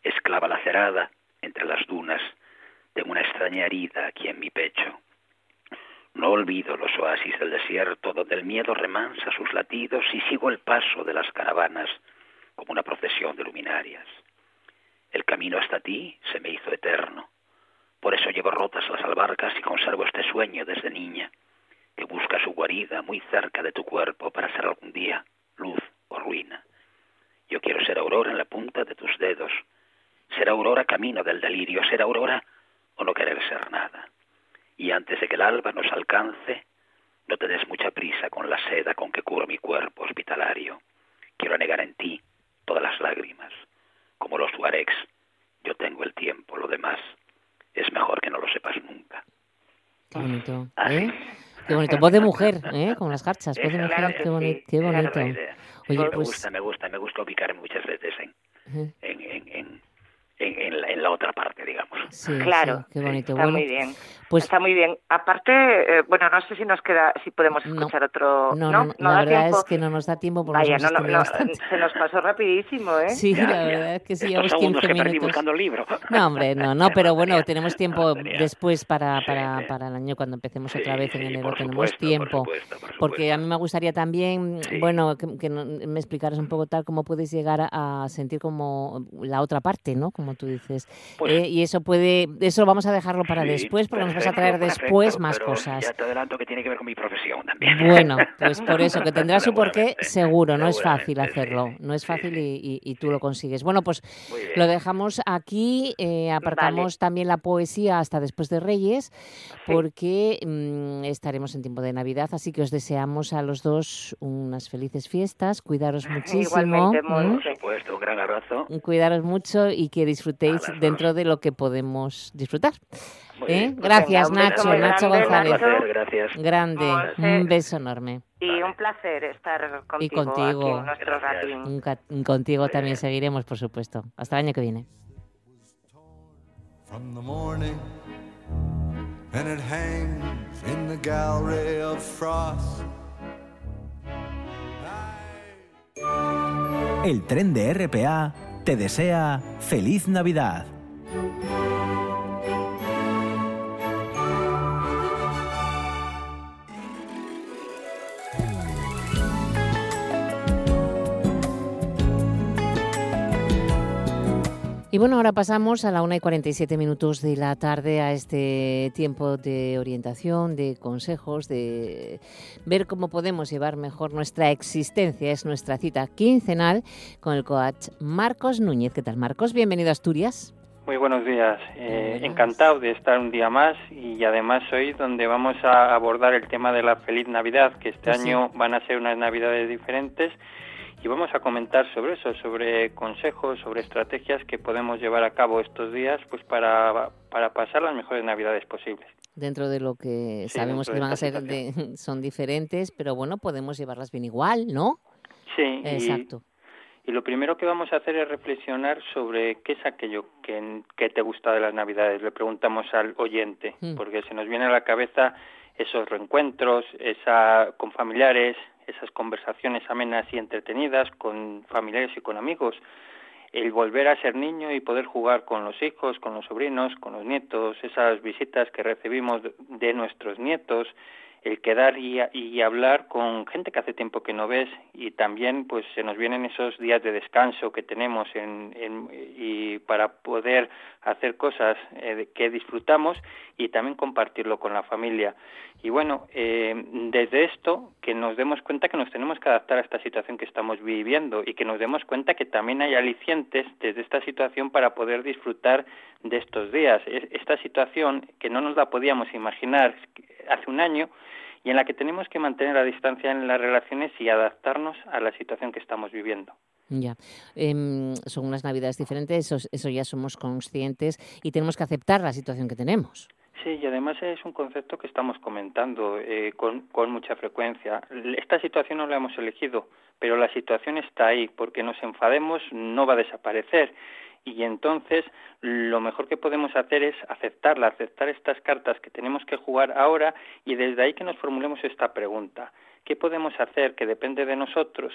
K: Esclava lacerada entre las dunas, tengo una extraña herida aquí en mi pecho. No olvido los oasis del desierto donde el miedo remansa sus latidos y sigo el paso de las caravanas como una procesión de luminarias. El camino hasta ti se me hizo eterno. Por eso llevo rotas las albarcas y conservo este sueño desde niña, que busca su guarida muy cerca de tu cuerpo para ser algún día luz o ruina. Yo quiero ser aurora en la punta de tus dedos, ser aurora camino del delirio, ser aurora o no querer ser nada. Y antes de que el alba nos alcance, no te des mucha prisa con la seda con que curo mi cuerpo hospitalario. Quiero anegar en ti todas las lágrimas. Como los tuaregs, yo tengo el tiempo, lo demás es mejor que no lo sepas nunca.
A: Qué bonito.
K: Así.
A: ¿eh? Qué bonito. Voz de mujer, ¿eh? Con las garchas. Voz de mujer, qué, boni- qué bonito. Oye,
K: me
A: pues.
K: gusta, me gusta, me gusta ubicarme muchas veces en, en, en, en, en- en la, en la otra parte, digamos.
A: Sí,
J: Claro,
A: sí, qué bonito.
J: Está
A: bueno,
J: muy bien.
A: pues
J: Está muy bien. Aparte, eh, bueno, no sé si nos queda, si podemos
A: No.
J: escuchar otro.
A: no,
J: No,
A: no,
J: no
A: la
J: da
A: verdad
J: tiempo.
A: es que no nos da tiempo porque
J: Vaya,
A: nos
J: no, no, no, se nos pasó rapidísimo, ¿eh?
A: Sí,
K: Ya,
A: la
K: ya.
A: verdad es que sí, llevamos
K: segundos
A: 15
K: que perdí
A: minutos.
K: buscando el libro.
A: No, hombre, no, no, pero bueno, tenemos tiempo después para, para,
K: sí.
A: para el año cuando empecemos
K: Sí,
A: otra vez en enero. tenemos
K: supuesto, por
A: tiempo.
K: supuesto, por
A: Porque
K: supuesto.
A: a mí me gustaría también,
K: Sí.
A: bueno, que, que no- me explicaras un poco tal cómo puedes llegar a, a sentir como la otra parte, ¿no? Como tú dices.
K: Pues-
A: Eh, y eso puede, eso vamos a dejarlo para
K: Sí,
A: después, porque nos vas a traer
K: perfecto,
A: después más cosas.
K: Ya te adelanto que tiene que ver con mi profesión también.
A: Bueno, pues por eso, que tendrá su porqué, seguro, no es fácil hacerlo, no es fácil
K: sí.
A: y, y- y tú lo consigues. Bueno, pues lo dejamos aquí, eh, aparcamos también la poesía hasta después de Reyes, porque mm, estaremos en tiempo de Navidad, así que os deseamos a los dos unas felices fiestas, cuidaros muchísimo,
J: Igualmente,
A: ¿m?
J: Monse.
K: Por supuesto, un gran abrazo.
A: cuidaros mucho y que disfrutéis dentro de lo que podemos disfrutar. ¿eh?
K: bien.
A: Gracias,
J: Venga,
A: Nacho, Nacho
J: grande,
A: González.
K: Placer, gracias.
A: Grande, un beso enorme.
J: Y un placer estar contigo,
A: contigo.
J: aquí en nuestro ratín.
A: Contigo también seguiremos, por supuesto. Hasta el año que viene.
I: from the morning, and it hangs in the gallery of frost.
H: El tren de RPA te desea feliz Navidad.
A: Y bueno, ahora pasamos a la 1 y 47 minutos de la tarde a este tiempo de orientación, de consejos, de ver cómo podemos llevar mejor nuestra existencia. Es nuestra cita quincenal con el coach Marcos Núñez. ¿Qué tal, Marcos? Bienvenido a Asturias.
L: Muy buenos días. Eh, encantado de estar un día más y además hoy donde vamos a abordar el tema de la feliz Navidad, que este
A: Pues sí.
L: año van a ser unas Navidades diferentes y vamos a comentar sobre eso, sobre consejos, sobre estrategias que podemos llevar a cabo estos días pues para, para pasar las mejores Navidades posibles.
A: Dentro de lo que
L: Sí,
A: sabemos que van a ser de- son diferentes, pero bueno, podemos llevarlas bien igual, ¿no?
L: Sí, y-
A: Exacto.
L: Y lo primero que vamos a hacer es reflexionar sobre qué es aquello que, que te gusta de las Navidades. Le preguntamos al oyente,
A: Mm.
L: porque se nos viene a la cabeza esos reencuentros, esa con familiares, esas conversaciones amenas y entretenidas con familiares y con amigos, el volver a ser niño y poder jugar con los hijos, con los sobrinos, con los nietos, esas visitas que recibimos de- nuestros nietos, el quedar y, y hablar con gente que hace tiempo que no ves. Y también pues se nos vienen esos días de descanso que tenemos en, en- y para poder hacer cosas eh, que disfrutamos y también compartirlo con la familia. Y bueno eh, desde esto que nos demos cuenta que nos tenemos que adaptar a esta situación que estamos viviendo y que nos demos cuenta que también hay alicientes desde esta situación para poder disfrutar de estos días. Es- esta situación que no nos la podíamos imaginar hace un año y en la que tenemos que mantener la distancia en las relaciones y adaptarnos a la situación que estamos viviendo.
A: Ya. Em, son unas navidades diferentes, eso, eso ya somos conscientes y tenemos que aceptar la situación que tenemos.
L: Sí, y además es un concepto que estamos comentando eh, con, con mucha frecuencia. Esta situación no la hemos elegido, pero la situación está ahí, porque nos enfademos no va a desaparecer. Y entonces lo mejor que podemos hacer es aceptarla, aceptar estas cartas que tenemos que jugar ahora y desde ahí que nos formulemos esta pregunta. ¿Qué podemos hacer que depende de nosotros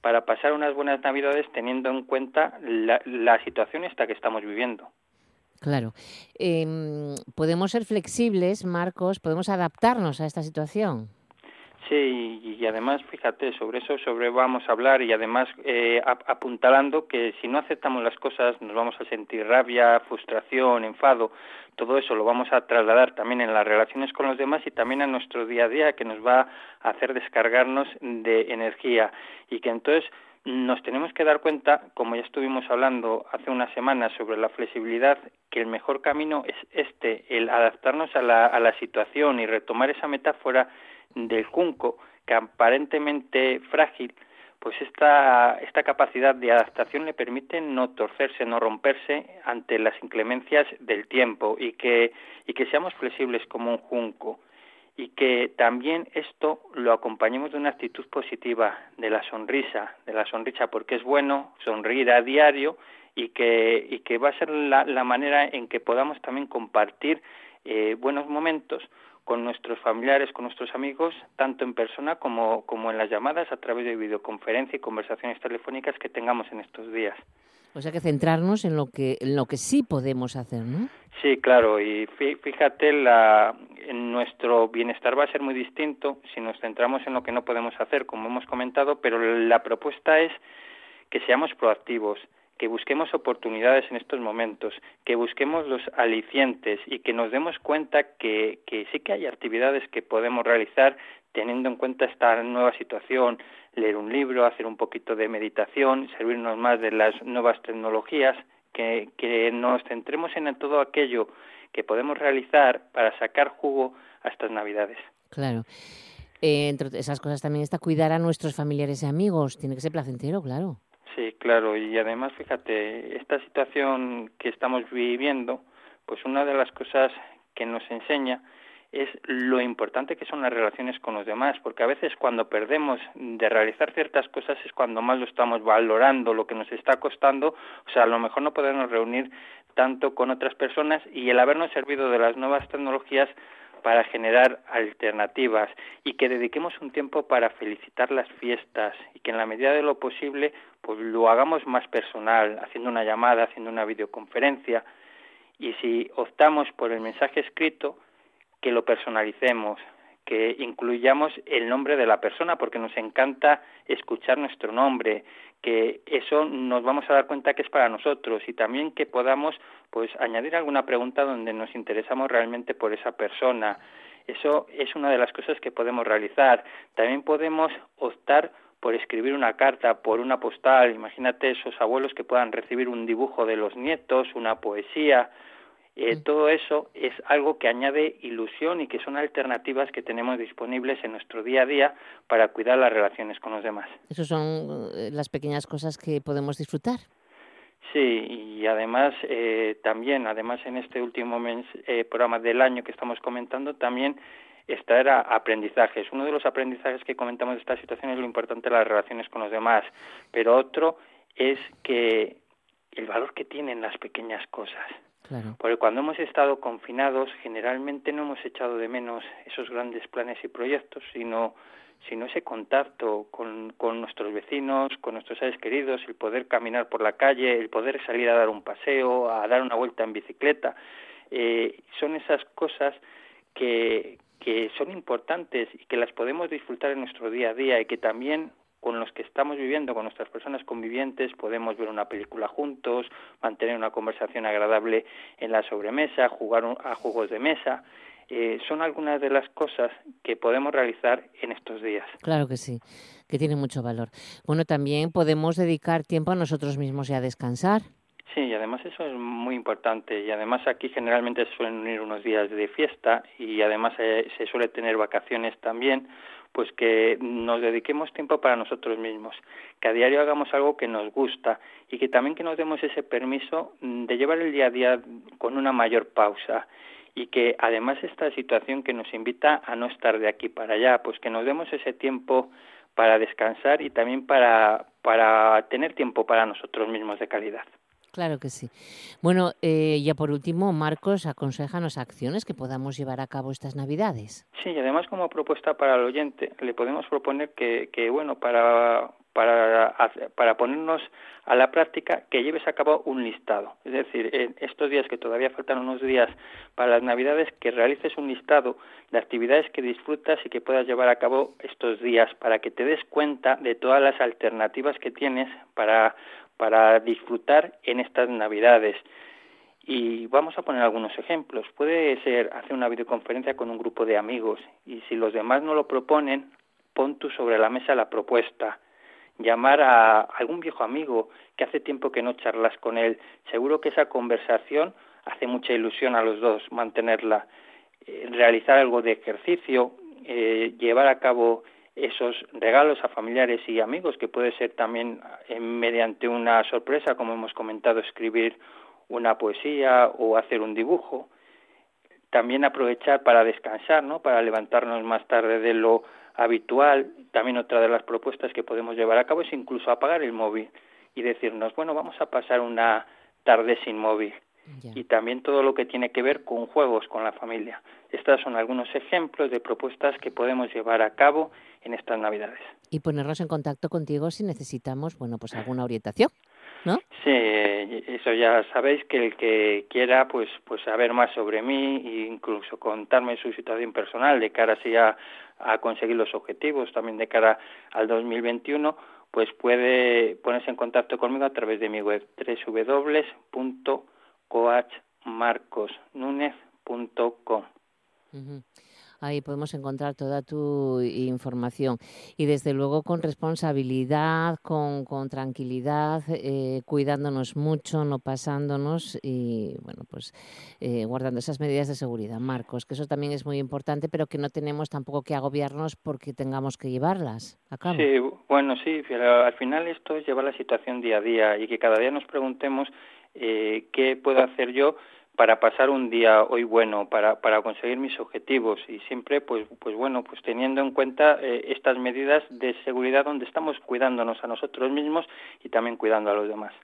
L: para pasar unas buenas navidades teniendo en cuenta la, la situación esta que estamos viviendo?
A: Claro. Em, podemos ser flexibles, Marcos, podemos adaptarnos a esta situación.
L: Sí, y además, fíjate, sobre eso sobre vamos a hablar y además eh, ap- apuntalando que si no aceptamos las cosas nos vamos a sentir rabia, frustración, enfado, todo eso lo vamos a trasladar también en las relaciones con los demás y también a nuestro día a día que nos va a hacer descargarnos de energía. Y que entonces nos tenemos que dar cuenta, como ya estuvimos hablando hace unas semanas sobre la flexibilidad, que el mejor camino es este, el adaptarnos a la, a la situación y retomar esa metáfora del junco, que aparentemente frágil, pues esta, esta capacidad de adaptación le permite no torcerse, no romperse ante las inclemencias del tiempo y que, y que seamos flexibles como un junco y que también esto lo acompañemos de una actitud positiva, de la sonrisa, de la sonrisa, porque es bueno sonreír a diario y que, y que va a ser la, la manera en que podamos también compartir eh, buenos momentos con nuestros familiares, con nuestros amigos, tanto en persona como, como en las llamadas a través de videoconferencia y conversaciones telefónicas que tengamos en estos días.
A: O sea que centrarnos en lo que, en lo que sí podemos hacer, ¿no?
L: Sí, claro, y fí- fíjate, la, en nuestro bienestar va a ser muy distinto si nos centramos en lo que no podemos hacer, como hemos comentado, pero la propuesta es que seamos proactivos, que busquemos oportunidades en estos momentos, que busquemos los alicientes y que nos demos cuenta que, sí que hay actividades que podemos realizar teniendo en cuenta esta nueva situación, leer un libro, hacer un poquito de meditación, servirnos más de las nuevas tecnologías, que, que nos centremos en todo aquello que podemos realizar para sacar jugo a estas Navidades.
A: Claro. Eh, entre esas cosas también está cuidar a nuestros familiares y amigos. Tiene que ser placentero, claro.
L: Sí, claro, y además, fíjate, esta situación que estamos viviendo, pues una de las cosas que nos enseña es lo importante que son las relaciones con los demás, porque a veces cuando perdemos de realizar ciertas cosas es cuando más lo estamos valorando, lo que nos está costando, o sea, a lo mejor no podemos reunir tanto con otras personas y el habernos servido de las nuevas tecnologías para generar alternativas y que dediquemos un tiempo para felicitar las fiestas y que en la medida de lo posible pues lo hagamos más personal, haciendo una llamada, haciendo una videoconferencia. Y si optamos por el mensaje escrito, que lo personalicemos, que incluyamos el nombre de la persona, porque nos encanta escuchar nuestro nombre, que eso nos vamos a dar cuenta que es para nosotros y también que podamos pues añadir alguna pregunta donde nos interesamos realmente por esa persona. Eso es una de las cosas que podemos realizar. También podemos optar por escribir una carta, por una postal. Imagínate esos abuelos que puedan recibir un dibujo de los nietos, una poesía. Eh, Todo eso es algo que añade ilusión y que son alternativas que tenemos disponibles en nuestro día a día para cuidar las relaciones con los demás.
A: Esas son eh, las pequeñas cosas que podemos disfrutar.
L: Sí, y además eh, también, además en este último mes, eh, programa del año que estamos comentando, también extraer a- aprendizajes. Uno de los aprendizajes que comentamos de esta situación es lo importante de las relaciones con los demás, pero otro es que el valor que tienen las pequeñas cosas. Porque cuando hemos estado confinados, generalmente no hemos echado de menos esos grandes planes y proyectos, sino, sino ese contacto con, con nuestros vecinos, con nuestros seres queridos, el poder caminar por la calle, el poder salir a dar un paseo, a dar una vuelta en bicicleta. Eh, son esas cosas que, que son importantes y que las podemos disfrutar en nuestro día a día y que también con los que estamos viviendo, con nuestras personas convivientes, podemos ver una película juntos, mantener una conversación agradable en la sobremesa, jugar a juegos de mesa. Eh, son algunas de las cosas que podemos realizar en estos días.
A: Claro que sí, que tiene mucho valor. Bueno, también podemos dedicar tiempo a nosotros mismos y a descansar.
L: Sí, y además eso es muy importante. Y además aquí generalmente se suelen unir unos días de fiesta y además eh, se suele tener vacaciones también, pues que nos dediquemos tiempo para nosotros mismos, que a diario hagamos algo que nos gusta y que también que nos demos ese permiso de llevar el día a día con una mayor pausa y que además esta situación que nos invita a no estar de aquí para allá, pues que nos demos ese tiempo para descansar y también para, para tener tiempo para nosotros mismos de calidad.
A: Claro que sí. Bueno, eh, ya por último, Marcos, aconsejanos acciones que podamos llevar a cabo estas Navidades.
L: Sí, y además como propuesta para el oyente le podemos proponer que, que bueno, para, para, para ponernos a la práctica, que lleves a cabo un listado. Es decir, en estos días que todavía faltan unos días para las Navidades, que realices un listado de actividades que disfrutas y que puedas llevar a cabo estos días para que te des cuenta de todas las alternativas que tienes para, para disfrutar en estas Navidades. Y vamos a poner algunos ejemplos. Puede ser hacer una videoconferencia con un grupo de amigos y si los demás no lo proponen, pon tú sobre la mesa la propuesta. Llamar a algún viejo amigo que hace tiempo que no charlas con él. Seguro que esa conversación hace mucha ilusión a los dos mantenerla. Eh, realizar algo de ejercicio, eh, llevar a cabo esos regalos a familiares y amigos, que puede ser también eh, mediante una sorpresa, como hemos comentado, escribir una poesía o hacer un dibujo. También aprovechar para descansar, ¿no? Para levantarnos más tarde de lo habitual. También otra de las propuestas que podemos llevar a cabo es incluso apagar el móvil y decirnos, bueno, vamos a pasar una tarde sin móvil. Y también todo lo que tiene que ver con juegos con la familia. Estos son algunos ejemplos de propuestas que podemos llevar a cabo en estas Navidades.
A: Y ponernos en contacto contigo si necesitamos, bueno, pues alguna orientación, ¿no?
L: Sí, eso ya sabéis que el que quiera pues pues saber más sobre mí e incluso contarme su situación personal de cara así a, a conseguir los objetivos también de cara al 2021 pues puede ponerse en contacto conmigo a través de mi web www.coachmarcosnunez.com
A: Ujú. Ahí podemos encontrar toda tu información. Y desde luego con responsabilidad, con, con tranquilidad, eh, cuidándonos mucho, no pasándonos y, bueno, pues eh, guardando esas medidas de seguridad, Marcos, que eso también es muy importante, pero que no tenemos tampoco que agobiarnos porque tengamos que llevarlas a cabo.
L: Sí, bueno, sí, pero al final esto es llevar la situación día a día y que cada día nos preguntemos eh, qué puedo hacer yo para pasar un día hoy bueno, para, para conseguir mis objetivos y siempre, pues, pues bueno, pues teniendo en cuenta eh, estas medidas de seguridad donde estamos cuidándonos a nosotros mismos y también cuidando a los demás.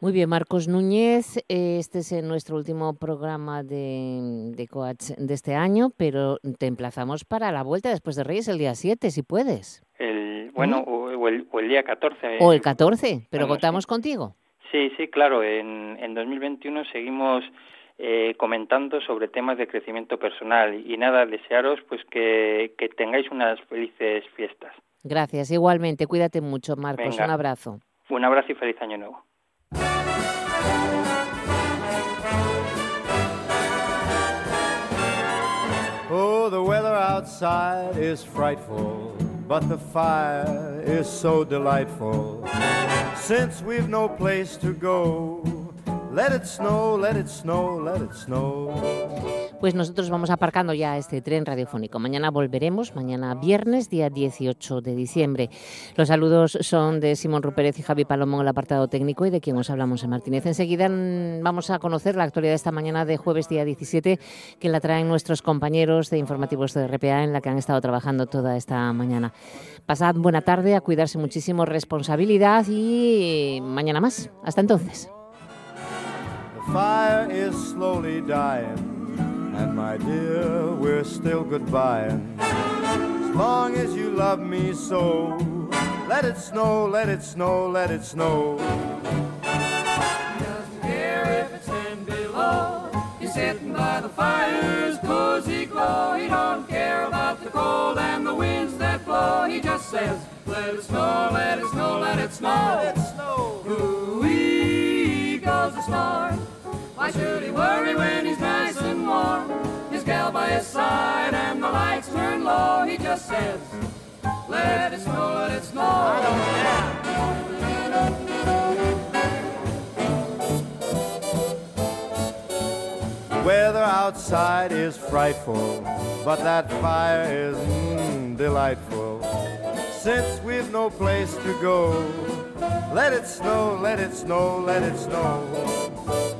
A: Muy bien, Marcos Núñez, eh, este es nuestro último programa de, de Coach de este año, pero te emplazamos para la vuelta después de Reyes el día 7, si puedes.
L: El, bueno, o, o el, o el día 14.
A: O el 14, pero contamos contigo.
L: Sí, sí, claro. En, en 2021 seguimos eh, comentando sobre temas de crecimiento personal. Y nada, desearos pues que, que tengáis unas felices fiestas.
A: Gracias, igualmente. Cuídate mucho, Marcos.
L: Venga.
A: Un abrazo.
L: Un abrazo y feliz año nuevo.
I: Oh, the weather outside is frightful, but the fire is so delightful. Since we've no place to go, let it snow, let it snow, let it snow.
A: Pues nosotros vamos aparcando ya este tren radiofónico. Mañana volveremos, mañana viernes, día 18 de diciembre. Los saludos son de Simón Rupérez y Javi Palomo en el apartado técnico y de quien os hablamos en Martínez. Enseguida mm, vamos a conocer la actualidad de esta mañana de jueves, día 17, que la traen nuestros compañeros de informativos de RPA en la que han estado trabajando toda esta mañana. Pasad buena tarde, a cuidarse muchísimo, responsabilidad y mañana más. Hasta entonces.
I: Fire is slowly dying, and my dear, we're still goodbying. As long as you love me so, let it snow, let it snow, let it snow.
M: He doesn't care if it's ten below. He's sitting by the fire's cozy glow. He don't care about the cold and the winds that blow. He just says, let it snow, let it snow, let it snow. Let it snow. Ooh-wee goes the snore. Why should he worry when he's nice and warm? His gal by his side and the lights turn low. He just says, let it snow, let it snow. I don't care.
I: The weather outside is frightful, but that fire is mm, delightful. Since we've no place to go, let it snow, let it snow, let it snow.